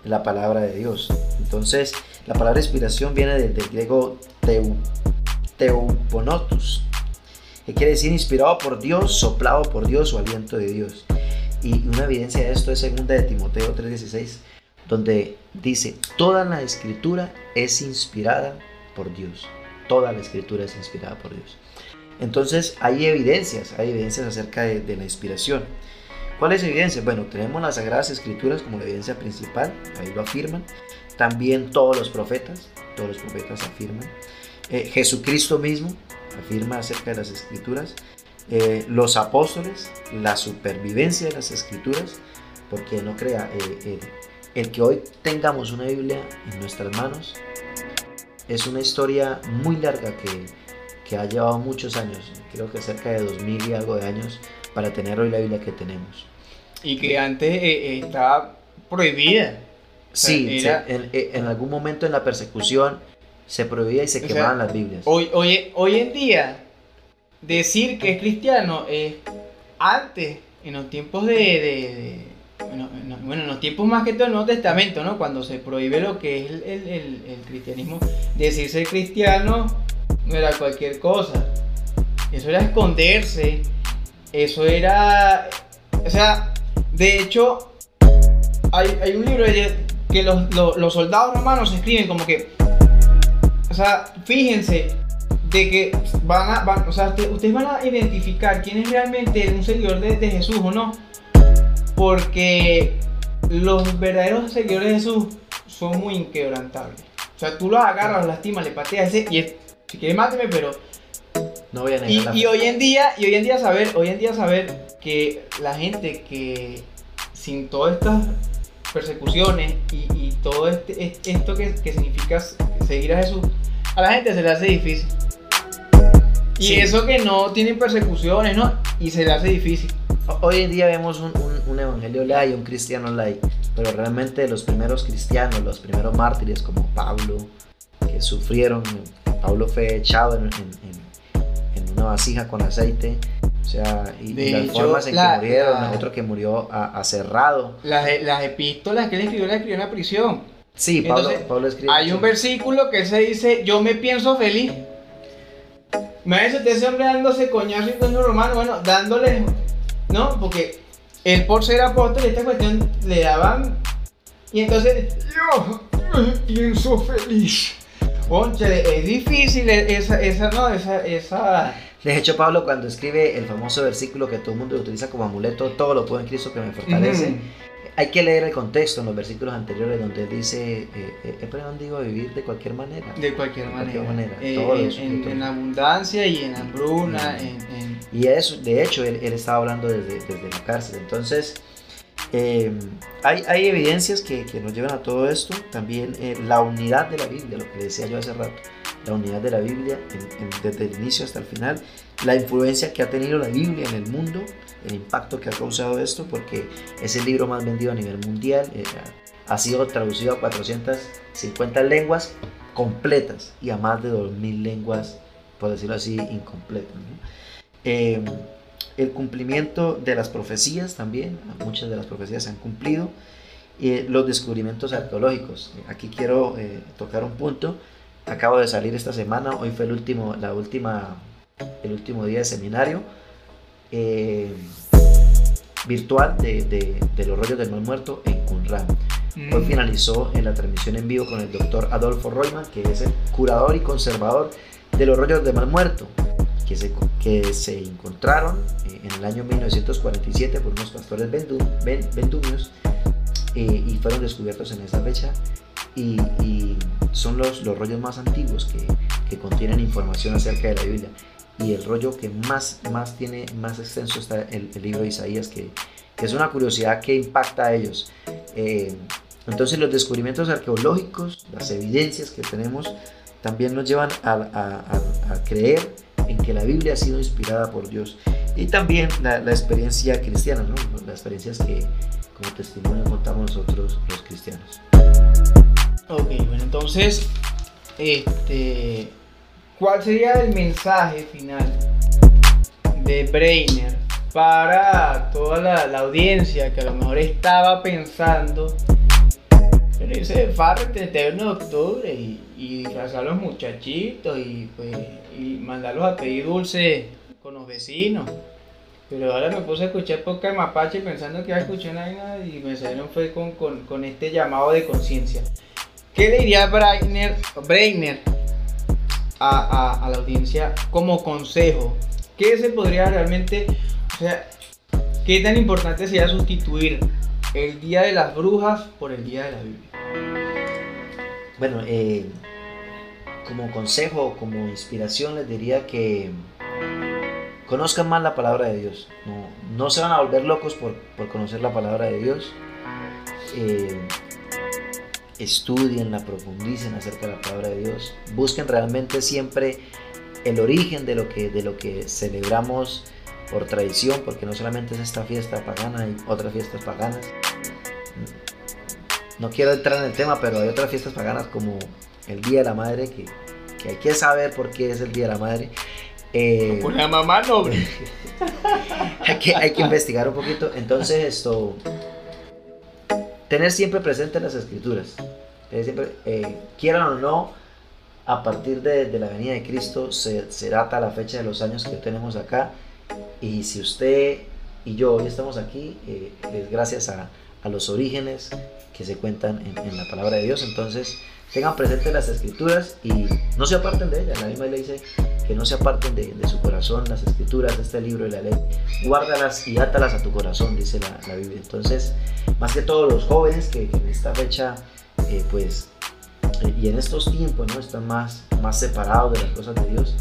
[SPEAKER 2] la palabra de Dios. Entonces, la palabra inspiración viene del, del griego teu, teuponotus, que quiere decir inspirado por Dios, soplado por Dios o aliento de Dios. Y una evidencia de esto es segunda de Timoteo 3:16, donde dice, toda la escritura es inspirada por Dios. Toda la escritura es inspirada por Dios. Entonces hay evidencias, hay evidencias acerca de, la inspiración. ¿Cuáles evidencias? Bueno, tenemos las Sagradas Escrituras como la evidencia principal, ahí lo afirman. También todos los profetas, todos los profetas afirman. Eh, Jesucristo mismo afirma acerca de las Escrituras. Eh, los apóstoles, la supervivencia de las Escrituras, porque no crea, eh, el, el que hoy tengamos una Biblia en nuestras manos es una historia muy larga que, que ha llevado muchos años, creo que cerca de 2000 y algo de años, para tener hoy la Biblia que tenemos.
[SPEAKER 1] Y que antes eh, eh, estaba prohibida.
[SPEAKER 2] Sí,
[SPEAKER 1] era-
[SPEAKER 2] se- en, en algún momento en la persecución se prohibía y se
[SPEAKER 1] O sea,
[SPEAKER 2] quemaban las Biblias.
[SPEAKER 1] Hoy, hoy, hoy en día, decir que es cristiano es antes, en los tiempos de. bueno, no- bueno, en los tiempos más que todo del Nuevo Testamento, ¿no? Cuando se prohíbe lo que es el, cristianismo, decir ser cristiano no era cualquier cosa. Eso era esconderse. Eso era. O sea, de hecho, hay, hay un libro que los, los- los soldados romanos escriben como que. O sea, fíjense de que van a. van- o sea, usted- ustedes van a identificar quién es realmente un seguidor de, de Jesús o no. Porque los verdaderos seguidores de Jesús son muy inquebrantables. O sea, tú los agarras, los lastimas, le pateas ese, y es, si quieres máteme, pero
[SPEAKER 2] No voy a negar
[SPEAKER 1] y,
[SPEAKER 2] la
[SPEAKER 1] y
[SPEAKER 2] fe.
[SPEAKER 1] hoy en día y hoy en día saber hoy en día saber que la gente que sin todas estas persecuciones y, y todo este, es- esto que, que significa seguir a Jesús a la gente se le hace difícil y
[SPEAKER 2] Sí.
[SPEAKER 1] eso que no tienen persecuciones no y se le hace difícil
[SPEAKER 2] Hoy en día vemos un, un- un evangelio light y un cristiano light, pero realmente los primeros cristianos, los primeros mártires como Pablo, que sufrieron, Pablo fue echado en, en- en- en una vasija con aceite, o sea, y, y las
[SPEAKER 1] hecho,
[SPEAKER 2] formas en
[SPEAKER 1] la-
[SPEAKER 2] que murieron,
[SPEAKER 1] la-
[SPEAKER 2] otro que murió aserrado.
[SPEAKER 1] las, las epístolas que él escribió las escribió en la prisión
[SPEAKER 2] Sí, Pablo,
[SPEAKER 1] Entonces,
[SPEAKER 2] Pablo escribe.
[SPEAKER 1] Hay un versículo que se dice, yo me pienso feliz. Me dice ese hombre dándose coñazo y coño romano, bueno, dándole, ¿no? Porque él por ser apóstol, esta cuestión le daban, y entonces, yo me pienso feliz. Conchale, es difícil esa, esa, no, esa, esa...
[SPEAKER 2] De hecho, Pablo cuando escribe el famoso versículo que todo el mundo utiliza como amuleto, todo lo puedo en Cristo que me fortalece.
[SPEAKER 1] Ujú.
[SPEAKER 2] Hay que leer el contexto en los versículos anteriores donde dice, eh, eh, he aprendido a vivir de cualquier manera.
[SPEAKER 1] De cualquier
[SPEAKER 2] De
[SPEAKER 1] manera.
[SPEAKER 2] cualquier manera,
[SPEAKER 1] Eh,
[SPEAKER 2] todo
[SPEAKER 1] en,
[SPEAKER 2] eso,
[SPEAKER 1] en- en abundancia y en hambruna,
[SPEAKER 2] Mm.
[SPEAKER 1] en,
[SPEAKER 2] Y eso, de hecho, él, él estaba hablando desde, desde la cárcel. Entonces, eh, hay, hay evidencias que, que nos llevan a todo esto. También eh, la unidad de la Biblia, lo que decía yo hace rato. La unidad de la Biblia desde el inicio hasta el final. La influencia que ha tenido la Biblia en el mundo. El impacto que ha causado esto, porque es el libro más vendido a nivel mundial. eh, ha sido traducido a 450 lenguas completas y a más de 2.000 lenguas, por decirlo así, incompletas. ¿no? Eh, el cumplimiento de las profecías también, muchas de las profecías se han cumplido. Y los descubrimientos arqueológicos. Aquí quiero eh, tocar un punto. Acabo de salir esta semana, hoy fue el último, la última, el último día de seminario eh, virtual de, de- de los rollos del mal muerto en Qumran. Hoy
[SPEAKER 1] Mm.
[SPEAKER 2] finalizó en la transmisión en vivo con el doctor Adolfo Reumann, que es el curador y conservador de los rollos de mal muerto, que se, que se encontraron eh, en el año 1947 por unos pastores bendumios eh, y fueron descubiertos en esa fecha. Y, y son los, los rollos más antiguos que, que contienen información acerca de la Biblia. Y el rollo que más, más tiene, más extenso está el, libro de Isaías, que, es una curiosidad que impacta a ellos. Eh, entonces los descubrimientos arqueológicos, las evidencias que tenemos, también nos llevan a creer en que la Biblia ha sido inspirada por Dios. Y también la, la experiencia cristiana, ¿no? las experiencias que como testimonio contamos nosotros los cristianos.
[SPEAKER 1] Ok, bueno, entonces, este, ¿cuál sería el mensaje final de Breiner para toda la, audiencia que a lo mejor estaba pensando de farra el 31 de octubre y, y disfrazar a los muchachitos y, pues, y mandarlos a pedir dulce con los vecinos? Pero ahora me puse a escuchar podcast mapache pensando que iba a escuchar una vaina y me salieron fue con, este llamado de conciencia. ¿Qué le diría Breiner, Breiner a, la audiencia como consejo? ¿Qué se podría realmente, o sea, qué tan importante sería sustituir el Día de las Brujas por el Día de la Biblia?
[SPEAKER 2] Bueno, eh, como consejo, como inspiración les diría que conozcan más la palabra de Dios. No, no se van a volver locos por, por conocer la palabra de Dios. Eh, estudienla, profundicen acerca de la palabra de Dios. Busquen realmente siempre el origen de lo que, de lo que celebramos por tradición, porque no solamente es esta fiesta pagana, hay otras fiestas paganas. No quiero entrar en el tema, pero hay otras fiestas paganas como el Día de la Madre, que, que hay que saber por qué es el Día de la Madre. Eh,
[SPEAKER 1] Por la mamá noble. *laughs*
[SPEAKER 2] hay que, hay que investigar un poquito. Entonces, esto. Tener siempre presente las escrituras. Tener siempre, eh, quieran o no, a partir de, de la venida de Cristo se, se data la fecha de los años que tenemos acá. Y si usted y yo hoy estamos aquí, eh, es gracias a, a los orígenes que se cuentan en, en la palabra de Dios. Entonces, tengan presentes las escrituras y no se aparten de ellas. La misma ley dice que no se aparten de, su corazón las escrituras este libro de la ley. Guárdalas y átalas a tu corazón, dice la, Biblia. Entonces, más que todos los jóvenes que, en esta fecha, eh, pues, eh, y en estos tiempos, ¿no? Están más, más separados de las cosas de Dios.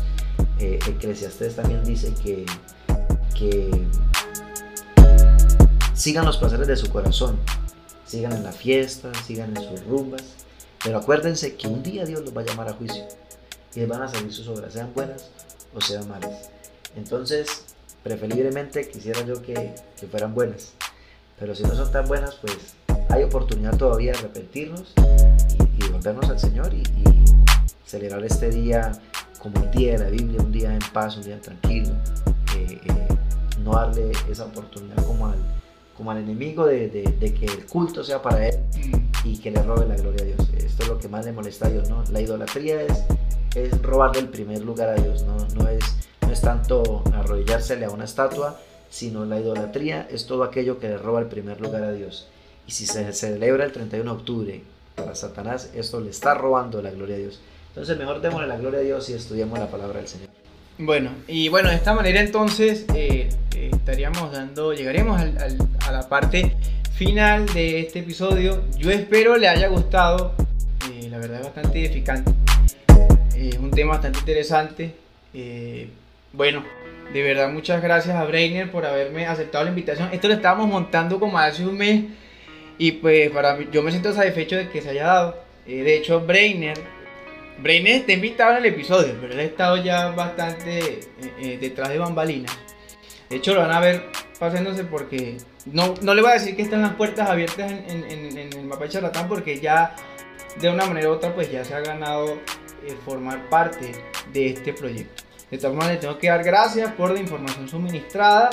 [SPEAKER 2] Eh, Eclesiastés también dice que, que sigan los placeres de su corazón, sigan en la fiesta, sigan en sus rumbas, pero acuérdense que un día Dios los va a llamar a juicio y van a salir sus obras, sean buenas o sean malas. Entonces, preferiblemente quisiera yo que, fueran buenas, pero si no son tan buenas, pues hay oportunidad todavía de arrepentirnos y, volvernos al Señor y, celebrar este día como un día de la Biblia, un día en paz, un día tranquilo, no darle esa oportunidad como al, como al enemigo de, de, que el culto sea para él mm. Y que le robe la gloria a Dios. Esto es lo que más le molesta a Dios, ¿no? La idolatría es, es robarle el primer lugar a Dios, ¿no? No, es, no es tanto arrodillársele a una estatua, sino la idolatría es todo aquello que le roba el primer lugar a Dios. Y si se celebra el 31 de octubre para Satanás, esto le está robando la gloria a Dios. Entonces mejor démosle la gloria a Dios y estudiamos la palabra del Señor.
[SPEAKER 1] Bueno, y bueno, de esta manera entonces eh, eh, estaríamos dando, llegaremos a la parte final de este episodio. Yo espero le haya gustado, eh, la verdad es bastante edificante, es un tema bastante interesante. bueno, de verdad muchas gracias a Brainer por haberme aceptado la invitación. Esto lo estábamos montando como hace un mes y pues para mí, yo me siento satisfecho de que se haya dado. de hecho, Brainer Brainer está invitado en el episodio, pero él ha estado ya bastante eh, eh, detrás de bambalinas. De hecho, lo van a ver pasándose porque no, no le voy a decir que están las puertas abiertas en, el mapa de charlatán porque ya de una manera u otra pues ya se ha ganado eh, formar parte de este proyecto. De todas maneras, tengo que dar gracias por la información suministrada.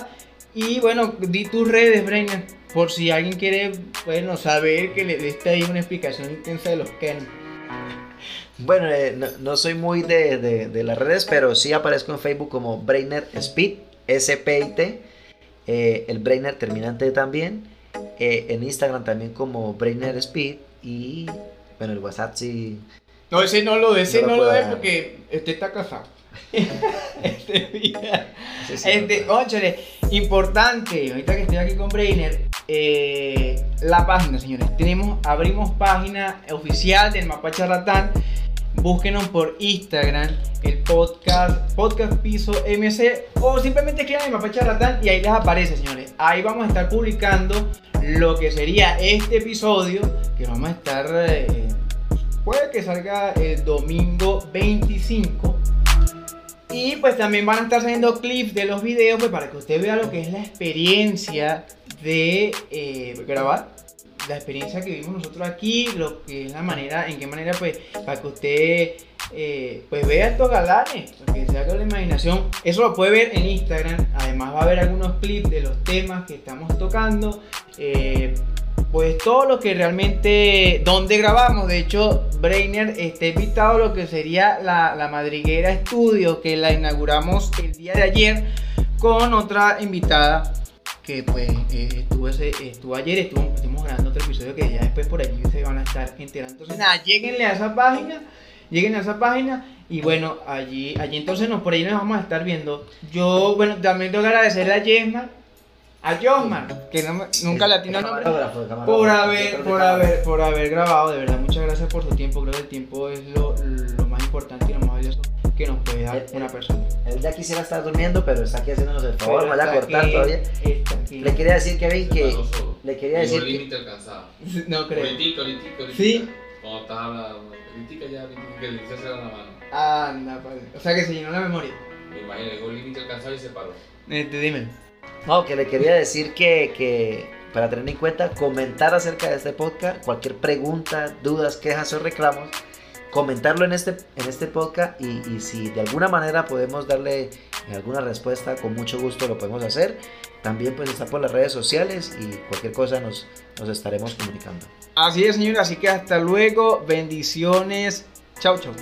[SPEAKER 1] Y bueno, di tus redes, Brainer, por si alguien quiere, bueno, saber que le dé ahí una explicación intensa de los Ken.
[SPEAKER 2] Bueno, eh, no, soy muy de, las redes, pero sí aparezco en Facebook como Brainer Speed, S-P-I-T. Eh, el Brainer terminante también. Eh, en Instagram también como Brainer Speed. Y bueno, el WhatsApp sí.
[SPEAKER 1] No, ese no lo, ese no, lo, porque *laughs* este está casado. este, este importante, ahorita que estoy aquí con Brainer, la página, señores. Tenemos, abrimos página oficial del Mapa Charlatán búsquenos por Instagram, el podcast, podcast piso MC, o simplemente escriban en Mapa Charlatán y ahí les aparece, señores. Ahí vamos a estar publicando lo que sería este episodio, que vamos a estar, eh, puede que salga el domingo 25. Y pues también van a estar saliendo clips de los videos pues, para que usted vea lo que es la experiencia de eh, grabar la experiencia que vivimos nosotros aquí, lo que es la manera, en qué manera, pues, para que usted, eh, pues, vea estos galanes, porque se haga la imaginación. Eso lo puede ver en Instagram. Además, va a haber algunos clips de los temas que estamos tocando. Eh, pues todo lo que realmente, donde grabamos, de hecho, Brainer está invitado a lo que sería la, la Madriguera Estudio, que la inauguramos el día de ayer con otra invitada que pues eh, estuvo, ese, estuvo ayer, estuvo, estuvimos grabando otro episodio que ya después por allí se van a estar enterando. Entonces nada, lleguenle a esa página, lleguen a esa página y bueno, allí, allí entonces nos, por ahí nos vamos a estar viendo. Yo, bueno, también tengo que agradecerle a Yesma, a Josmar, que no, nunca la tiene nombre, por haber, por haber, por haber grabado, de verdad, muchas gracias por su tiempo, creo que el tiempo es lo, lo más importante que nos puede dar una persona.
[SPEAKER 2] Él ya quisiera estar durmiendo, pero está aquí haciéndonos el favor, me va a cortar todavía. Le quería decir, Kevin, *laughs* que. Le quería decir.
[SPEAKER 3] Un límite alcanzado.
[SPEAKER 1] No creo.
[SPEAKER 3] Ahorita, ahorita.
[SPEAKER 1] Sí.
[SPEAKER 3] Cuando estás hablando, ahorita ya, que le se la mano.
[SPEAKER 1] Anda, padre. O sea que se llenó la memoria.
[SPEAKER 3] Me imagino, llegó un límite alcanzado y se paró.
[SPEAKER 1] Este, dime.
[SPEAKER 2] No, que le quería decir que, que para tener en cuenta, comentar acerca de este podcast, cualquier pregunta, dudas, quejas o reclamos comentarlo en este, en este podcast y, si de alguna manera podemos darle alguna respuesta, con mucho gusto lo podemos hacer. También pues está por las redes sociales y cualquier cosa nos, nos estaremos comunicando.
[SPEAKER 1] Así es, señor. Así que hasta luego. Bendiciones. Chau, chau.